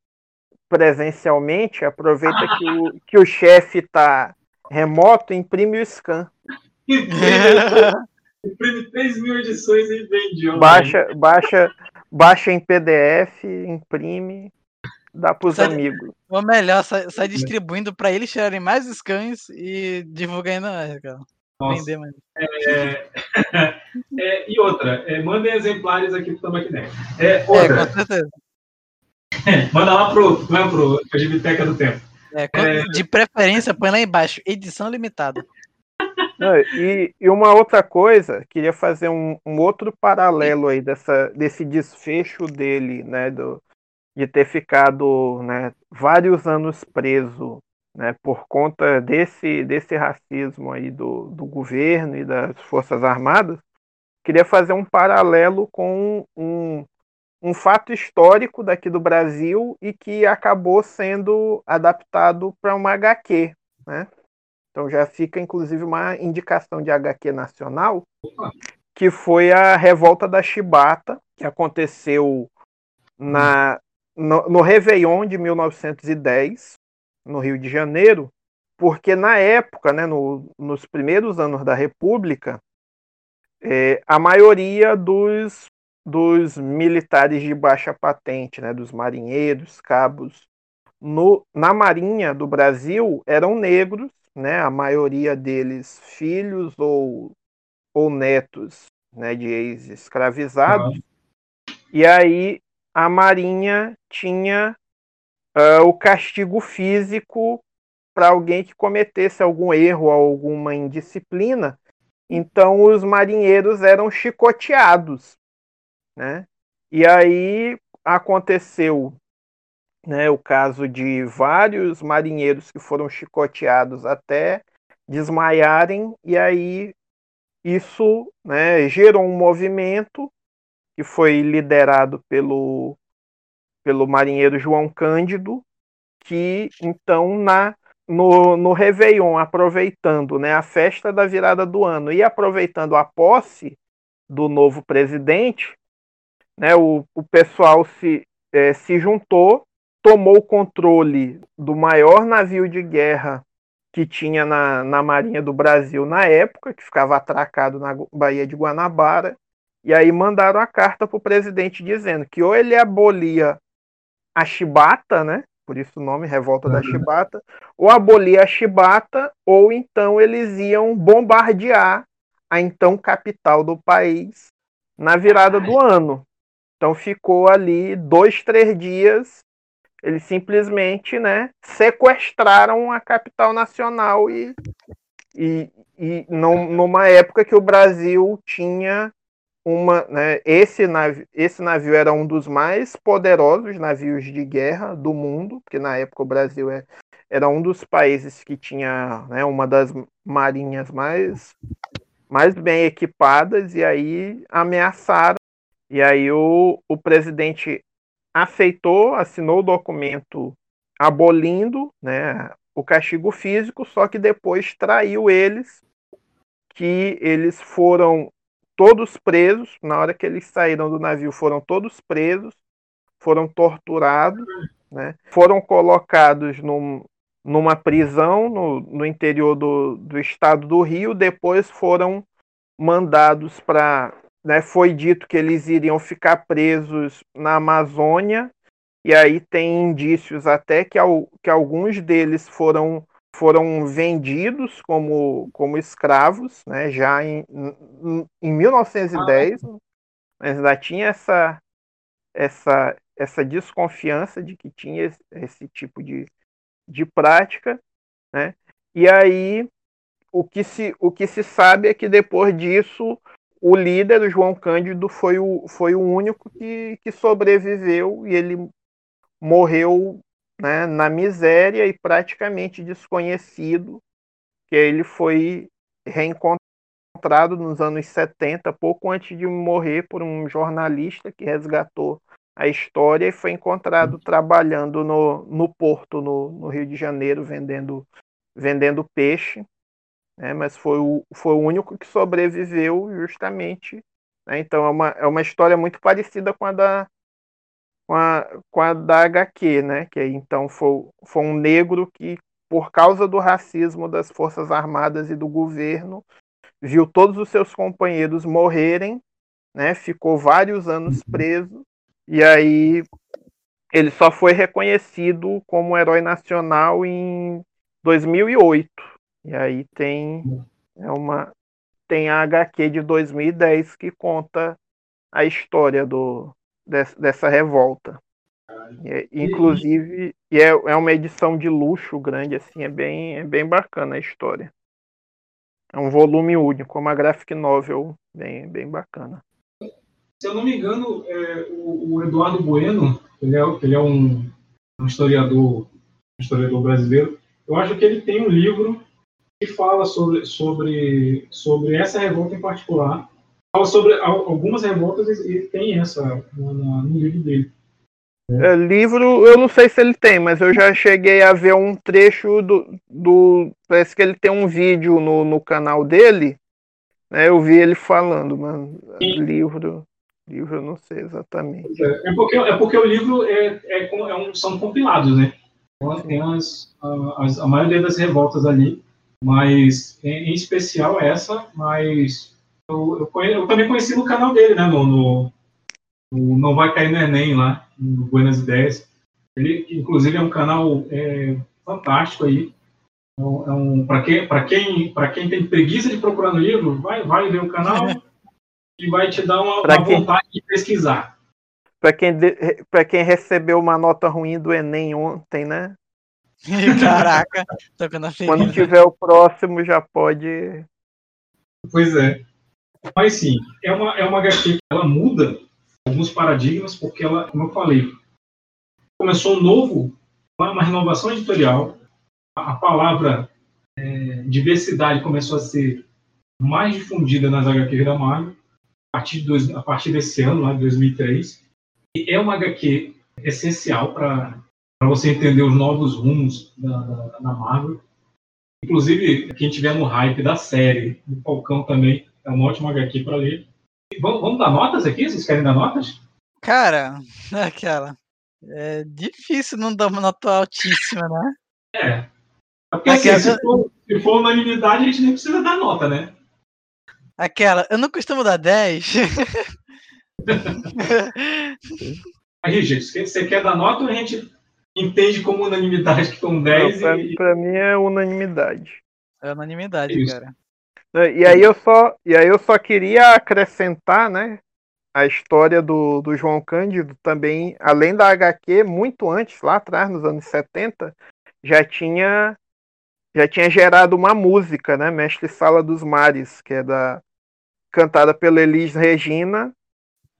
presencialmente, aproveita que o, que o chefe está remoto, imprime o scan. imprime 3 mil edições e vende. Baixa, baixa, baixa em PDF, imprime dá pros sai, amigos. Ou melhor, sai, sai distribuindo para eles tirarem mais scans e divulgando mais, cara. Vender mais. É, é, e outra, é, mandem exemplares aqui pro Tamaquiné. É, outra. É, com certeza. Manda lá pro, pro, pro Gibiteca do Tempo. É, é, de preferência, põe lá embaixo, edição limitada. Não, e, e, uma outra coisa, queria fazer um, um, outro paralelo aí dessa, desse desfecho dele, né, do, de ter ficado né, vários anos preso né, por conta desse, desse racismo aí do, do governo e das Forças Armadas, queria fazer um paralelo com um, um fato histórico daqui do Brasil e que acabou sendo adaptado para uma HQ. Né? Então já fica inclusive uma indicação de HQ nacional, que foi a Revolta da Chibata, que aconteceu na, no, no Réveillon de 1910, no Rio de Janeiro, porque na época, né, no, nos primeiros anos da República, é, a maioria dos, dos militares de baixa patente, né, dos marinheiros, cabos, no, na Marinha do Brasil eram negros, né, a maioria deles filhos ou, ou netos né, de ex-escravizados. Uhum. E aí a Marinha tinha uh, o castigo físico para alguém que cometesse algum erro ou alguma indisciplina. Então os marinheiros eram chicoteados, né? E aí aconteceu, né, o caso de vários marinheiros que foram chicoteados até desmaiarem e aí isso, né, gerou um movimento que foi liderado pelo, pelo marinheiro João Cândido, que então na no, no Réveillon, aproveitando né, a festa da virada do ano e aproveitando a posse do novo presidente, né, o, o pessoal se, é, se juntou, tomou o controle do maior navio de guerra que tinha na, na Marinha do Brasil na época, que ficava atracado na Baía de Guanabara, e aí mandaram a carta para o presidente dizendo que ou ele abolia a chibata, né? Por isso o nome Revolta uhum. da Chibata, ou abolia a chibata, ou então eles iam bombardear a então capital do país na virada do ano. Então ficou ali dois, três dias. Eles simplesmente, né, sequestraram a capital nacional e, e, e numa época que o Brasil tinha uma, né, esse, navio, esse navio era um dos mais poderosos navios de guerra do mundo, porque na época o Brasil é, era um dos países que tinha né, uma das marinhas mais, mais bem equipadas, e aí ameaçaram, e aí o, o presidente aceitou, assinou o documento abolindo né, o castigo físico, só que depois traiu eles, que eles foram todos presos. Na hora que eles saíram do navio, foram todos presos, foram torturados, né? foram colocados num, numa prisão no, no interior do, do estado do Rio, depois foram mandados para. Né, foi dito que eles iriam ficar presos na Amazônia e aí tem indícios até que, que alguns deles foram, foram vendidos como, como escravos, né, já em, em 1910, ah. mas ainda tinha essa, essa, essa desconfiança de que tinha esse, esse tipo de, de prática, né, e aí o que, se, o que se sabe é que depois disso o líder, o João Cândido, foi o, foi o único que, que sobreviveu e ele morreu né, na miséria e praticamente desconhecido, que ele foi reencontrado nos anos 70, pouco antes de morrer, por um jornalista que resgatou a história e foi encontrado trabalhando no, no porto, no, no Rio de Janeiro, vendendo, vendendo peixe, né, mas foi o, foi o único que sobreviveu justamente. Né, então é uma, é uma história muito parecida com a da, com a, com a da HQ, né? Que então foi, foi um negro que, por causa do racismo das Forças Armadas e do governo, viu todos os seus companheiros morrerem, né? Ficou vários anos uhum. preso, e aí ele só foi reconhecido como herói nacional em 2008. E aí tem é uma tem a HQ de 2010 que conta a história do, dessa revolta. É, inclusive, e é, é uma edição de luxo grande, assim, é bem, é bem bacana a história. É um volume único, uma graphic novel bem, bem bacana. Se eu não me engano, é, o, o, Eduardo Bueno, ele é, ele é um, um historiador, um historiador brasileiro, eu acho que ele tem um livro que fala sobre, sobre, sobre essa revolta em particular, fala sobre algumas revoltas e tem essa no, livro dele. É, livro, eu não sei se ele tem, mas eu já cheguei a ver um trecho do. do parece que ele tem um vídeo no, no canal dele. Né, eu vi ele falando, mas Sim. livro. Livro eu não sei exatamente. É, é, porque, é porque o livro é, é, é um, são compilados, né? Então, tem as, as, a maioria das revoltas ali, mas em, especial essa, mas eu, eu, eu, também conheci no canal dele, né? No, no, no, Não Vai Cair no Enem, lá, no Buenas Ideias. Ele, inclusive, é um canal é, fantástico aí. É um, é para quem, quem, quem tem preguiça de procurar no livro, vai, vai ver o canal e vai te dar uma, uma quem, vontade de pesquisar. Para quem, quem recebeu uma nota ruim do Enem ontem, né? Caraca, Quando tiver o próximo, já pode. Pois é. Mas sim, é uma, é uma HQ que ela muda alguns paradigmas, porque ela, como eu falei, começou um novo, uma, uma renovação editorial, a, a palavra é, diversidade começou a ser mais difundida nas HQs da Marvel, a partir, de dois, a partir desse ano, lá de 2003, e é uma HQ essencial para você entender os novos rumos da, da, da Marvel. Inclusive, quem tiver no hype da série, do Falcão também, é uma ótima HQ para ler. Vamos, vamos dar notas aqui? Vocês querem dar notas? Cara, aquela. É difícil não dar uma nota altíssima, né? É. é porque assim, se, for, se for unanimidade, a gente nem precisa dar nota, né? Aquela, eu não costumo dar 10. Aí, gente, você quer dar nota ou a gente entende como unanimidade que estão 10? Não, pra, e... pra mim é unanimidade. É unanimidade, Isso. cara. E aí eu só, e aí eu só queria acrescentar, né, a história do, do João Cândido também, além da HQ, muito antes, lá atrás, nos anos 70, já tinha já tinha gerado uma música, né, Mestre Sala dos Mares, que é da cantada pela Elis Regina,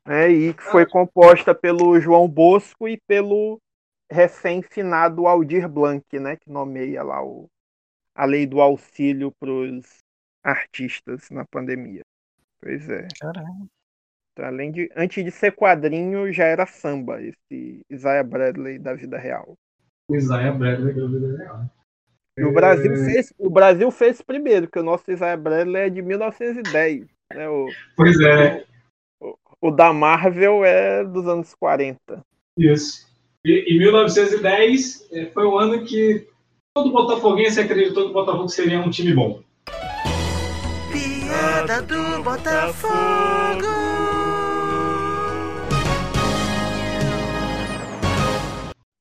né, e que foi composta pelo João Bosco e pelo recém-finado Aldir Blanc, né, que nomeia lá o, a lei do auxílio para os artistas na pandemia. Pois é. Então, além de, antes de ser quadrinho, já era samba, esse Isaiah Bradley da vida real. O Isaiah Bradley da vida real. E o Brasil, é... fez, o Brasil fez primeiro, porque o nosso Isaiah Bradley é de 1910. Né? O, pois é. O, o, da Marvel é dos anos 40. Isso. E, em 1910 é, foi o ano que todo botafoguense acreditou que o Botafogo seria um time bom piada do Botafogo.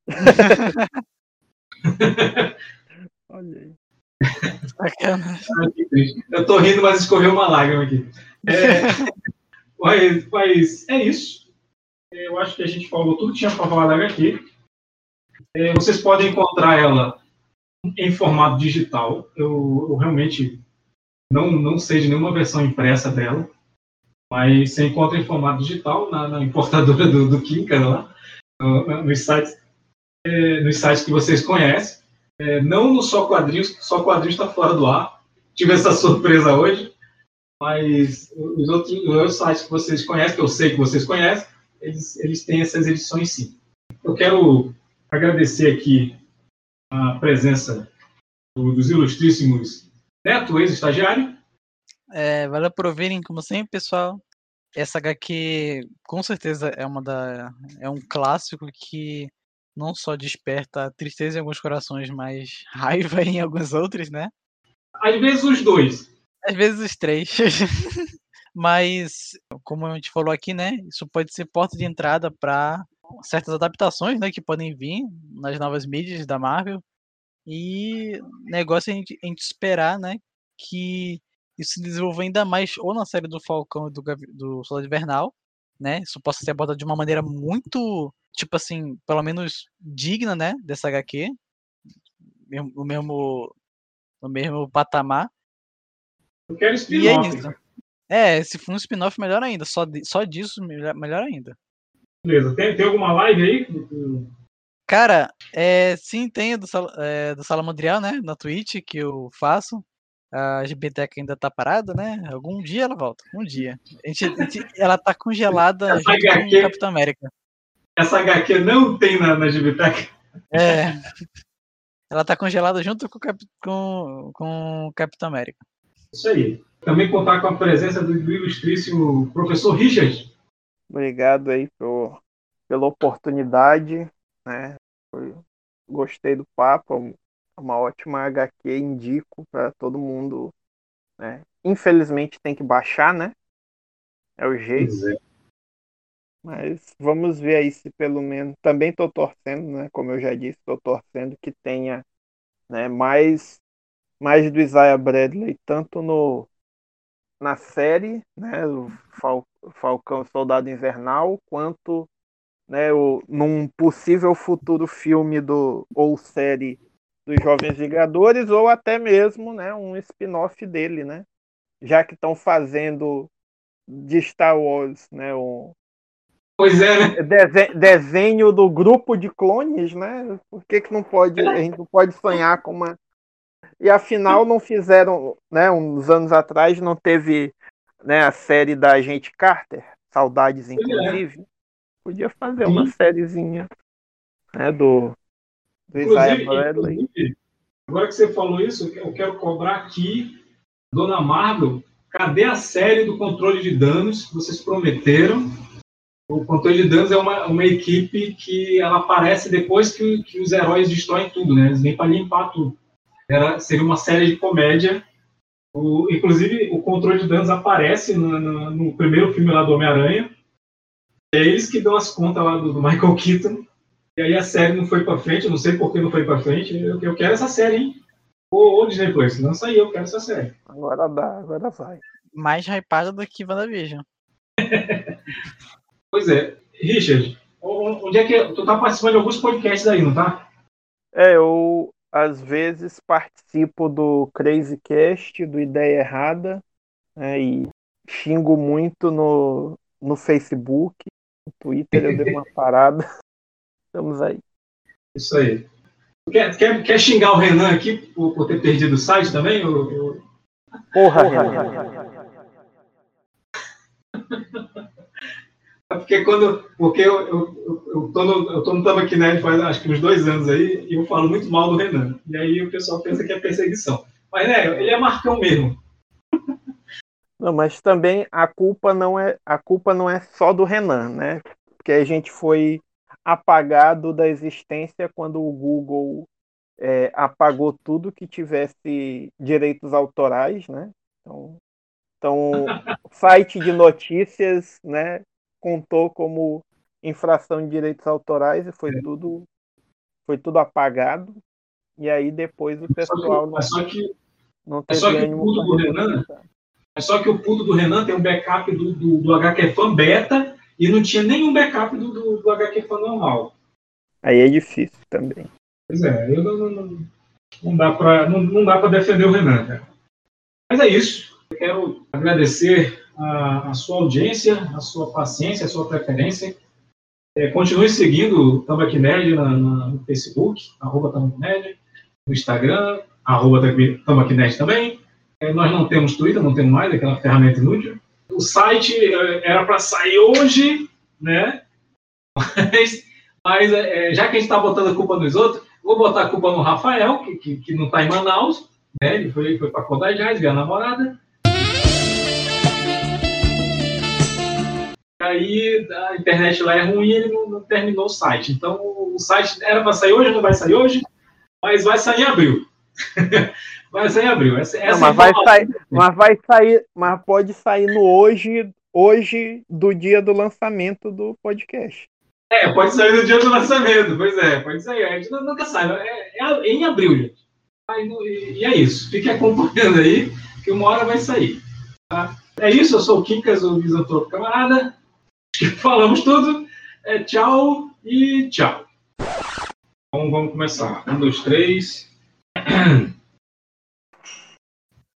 Olha aí. Sacanagem. Eu tô rindo, mas escorreu uma lágrima aqui. É, mas, mas é isso. Eu acho que a gente falou tudo que tinha para falar da HQ. É, vocês podem encontrar ela em formato digital. Eu, eu realmente não, não sei de nenhuma versão impressa dela, mas você encontra em formato digital na, na importadora do, do Kinka lá, no, nos, sites, é, nos sites que vocês conhecem. É, não no Só Quadrinhos, Só Quadrinhos está fora do ar. Tive essa surpresa hoje, mas os outros, os outros sites que vocês conhecem, que eu sei que vocês conhecem, eles, eles têm essas edições sim. Eu quero agradecer aqui a presença do, dos ilustríssimos Neto, ex-estagiário. É, valeu por ouvirem, como sempre, pessoal. Essa HQ com certeza é uma da. é um clássico que não só desperta tristeza em alguns corações, mas raiva em alguns outros, né? Às vezes os dois. Às vezes os três. mas, como a gente falou aqui, né? Isso pode ser porta de entrada para certas adaptações, né? Que podem vir nas novas mídias da Marvel. E negócio é a gente, a gente esperar, né? Que isso se desenvolva ainda mais ou na série do Falcão e do, do Soldado Invernal, né? Isso possa ser abordado de uma maneira muito, tipo assim, pelo menos digna, né? Dessa HQ. No mesmo, no mesmo patamar. Eu quero E é isso. É, se for um spin-off, melhor ainda. Só, de- só disso, melhor, melhor ainda. Beleza. Tem, tem alguma live aí? Cara, é, sim, tem a do, é, do Salamandrial, né? Na Twitch, que eu faço. A GBTEC ainda tá parada, né? Algum dia ela volta. Um dia. A gente, a gente- ela tá congelada Essa junto com HQ o Capitão América. Essa HQ não tem na, na GBTEC? É. Ela tá congelada junto com com, com o Capitão América. Isso aí. Também contar com a presença do, ilustríssimo professor Richard. Obrigado aí por, pela oportunidade, né? Foi- gostei do papo, é um- é uma ótima HQ, indico para todo mundo, né? Infelizmente tem que baixar, né? É o jeito. É. Mas vamos ver aí se pelo menos. Também estou torcendo, né? Como eu já disse, estou torcendo que tenha né, mais, mais do Isaiah Bradley, tanto no, na série, né? O Fal- Falcão Soldado Invernal, quanto né, o, num possível futuro filme do, ou série dos Jovens Vingadores, ou até mesmo né, um spin-off dele, né? Já que estão fazendo de Star Wars, né? Um, Pois é, né? Dese- desenho do grupo de clones, né? Por que, que não pode, a gente não pode sonhar com uma. E afinal não fizeram, né? Uns anos atrás não teve né, a série da Agente Carter, saudades inclusive. Podia fazer uma Sim. sériezinha né, do, do Isaiah Bradley. agora que você falou isso, eu quero cobrar aqui, Dona Marvel, cadê a série do controle de danos que vocês prometeram? O controle de danos é uma, uma equipe que ela aparece depois que, que os heróis destroem tudo, né? Eles vêm para limpar tudo. Era, seria uma série de comédia. O, inclusive, o controle de danos aparece no, no- no primeiro filme lá do Homem-Aranha. É eles que dão as contas lá do, do Michael Keaton. E aí a série não foi pra frente, eu não sei por que não foi pra frente. Eu, eu quero essa série, hein? Ô, ô Disney Plus, lança aí, eu quero essa série. Agora dá, agora vai. Mais hypada do que WandaVision. Pois é, Richard, onde é que. Tu tá participando de alguns podcasts aí, não tá? É, eu às vezes participo do Crazy Cast, do Ideia Errada, né, e xingo muito no, no Facebook, no Twitter eu dei uma parada. Estamos aí. Isso aí. Quer, quer, quer xingar o Renan aqui por, por ter perdido o site também? ô- ô? Porra, Renan. Porque quando. Porque eu, eu, eu, tô no, eu tô no Tamo aqui né, faz acho que uns dois anos aí, e eu falo muito mal do Renan. E aí o pessoal pensa que é perseguição. Mas né, ele é Marcão mesmo. Não, mas também a culpa não é a culpa não é só do Renan, né? Porque a gente foi apagado da existência quando o Google é, apagou tudo que tivesse direitos autorais, né? Então, então site de notícias, né? Contou como infração de direitos autorais e foi tudo foi tudo apagado. E aí depois o pessoal não, É só que, não é teve só que o puto do Renan, é só que o puto do Renan tem um backup do, do, do HQ Fan Beta e não tinha nenhum backup do, do, do HQ Fan normal. Aí é difícil também. Pois é, eu não, não, não, não dá para não, não dá para defender o Renan, cara. Mas é isso. Eu quero agradecer a, a sua audiência, a sua paciência, a sua preferência. É, continue seguindo o Tambaqui Nerd na, na- no Facebook, arroba Nerd, no Instagram, arroba Tambaqui Nerd também. É, nós não temos Twitter, não temos mais, aquela ferramenta inútil. O site é, era para sair hoje, né? Mas, mas, é, já que a gente está botando a culpa nos outros, vou botar a culpa no Rafael, que, que, que não está em Manaus, né? Ele foi, foi para Codajás, ver a namorada. Aí a internet lá é ruim e ele não, não terminou o site. Então o site era para sair hoje, não vai sair hoje, mas vai sair em abril. vai sair em abril. Essa, Não, essa mas vai sair, mas vai sair, mas pode sair no hoje, hoje do dia do lançamento do podcast. É, pode sair no dia do lançamento, pois é, pode sair. A gente nu- nunca sabe. É, é em abril, gente. E, é isso. Fique acompanhando aí, que uma hora vai sair. tá? É isso, eu sou o Quincas, o Misantropo Camarada. Falamos tudo. É, tchau e tchau. Então vamos começar. Um, dois, três.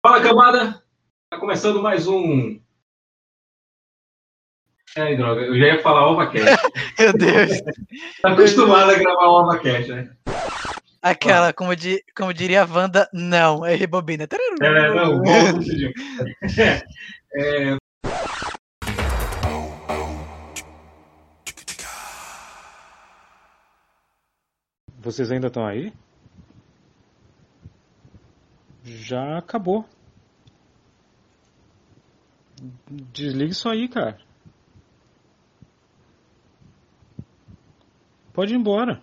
Fala, camada! Tá começando mais um. É, droga, eu já ia falar OvaCast. Meu Deus. Tá acostumado a gravar o OvaCast, né? Aquela, como, di- como diria a Wanda, não, é rebobina. É, não, volta, Cidinho. É, Vocês ainda estão aí? Já acabou. Desliga isso aí, cara. Pode ir embora.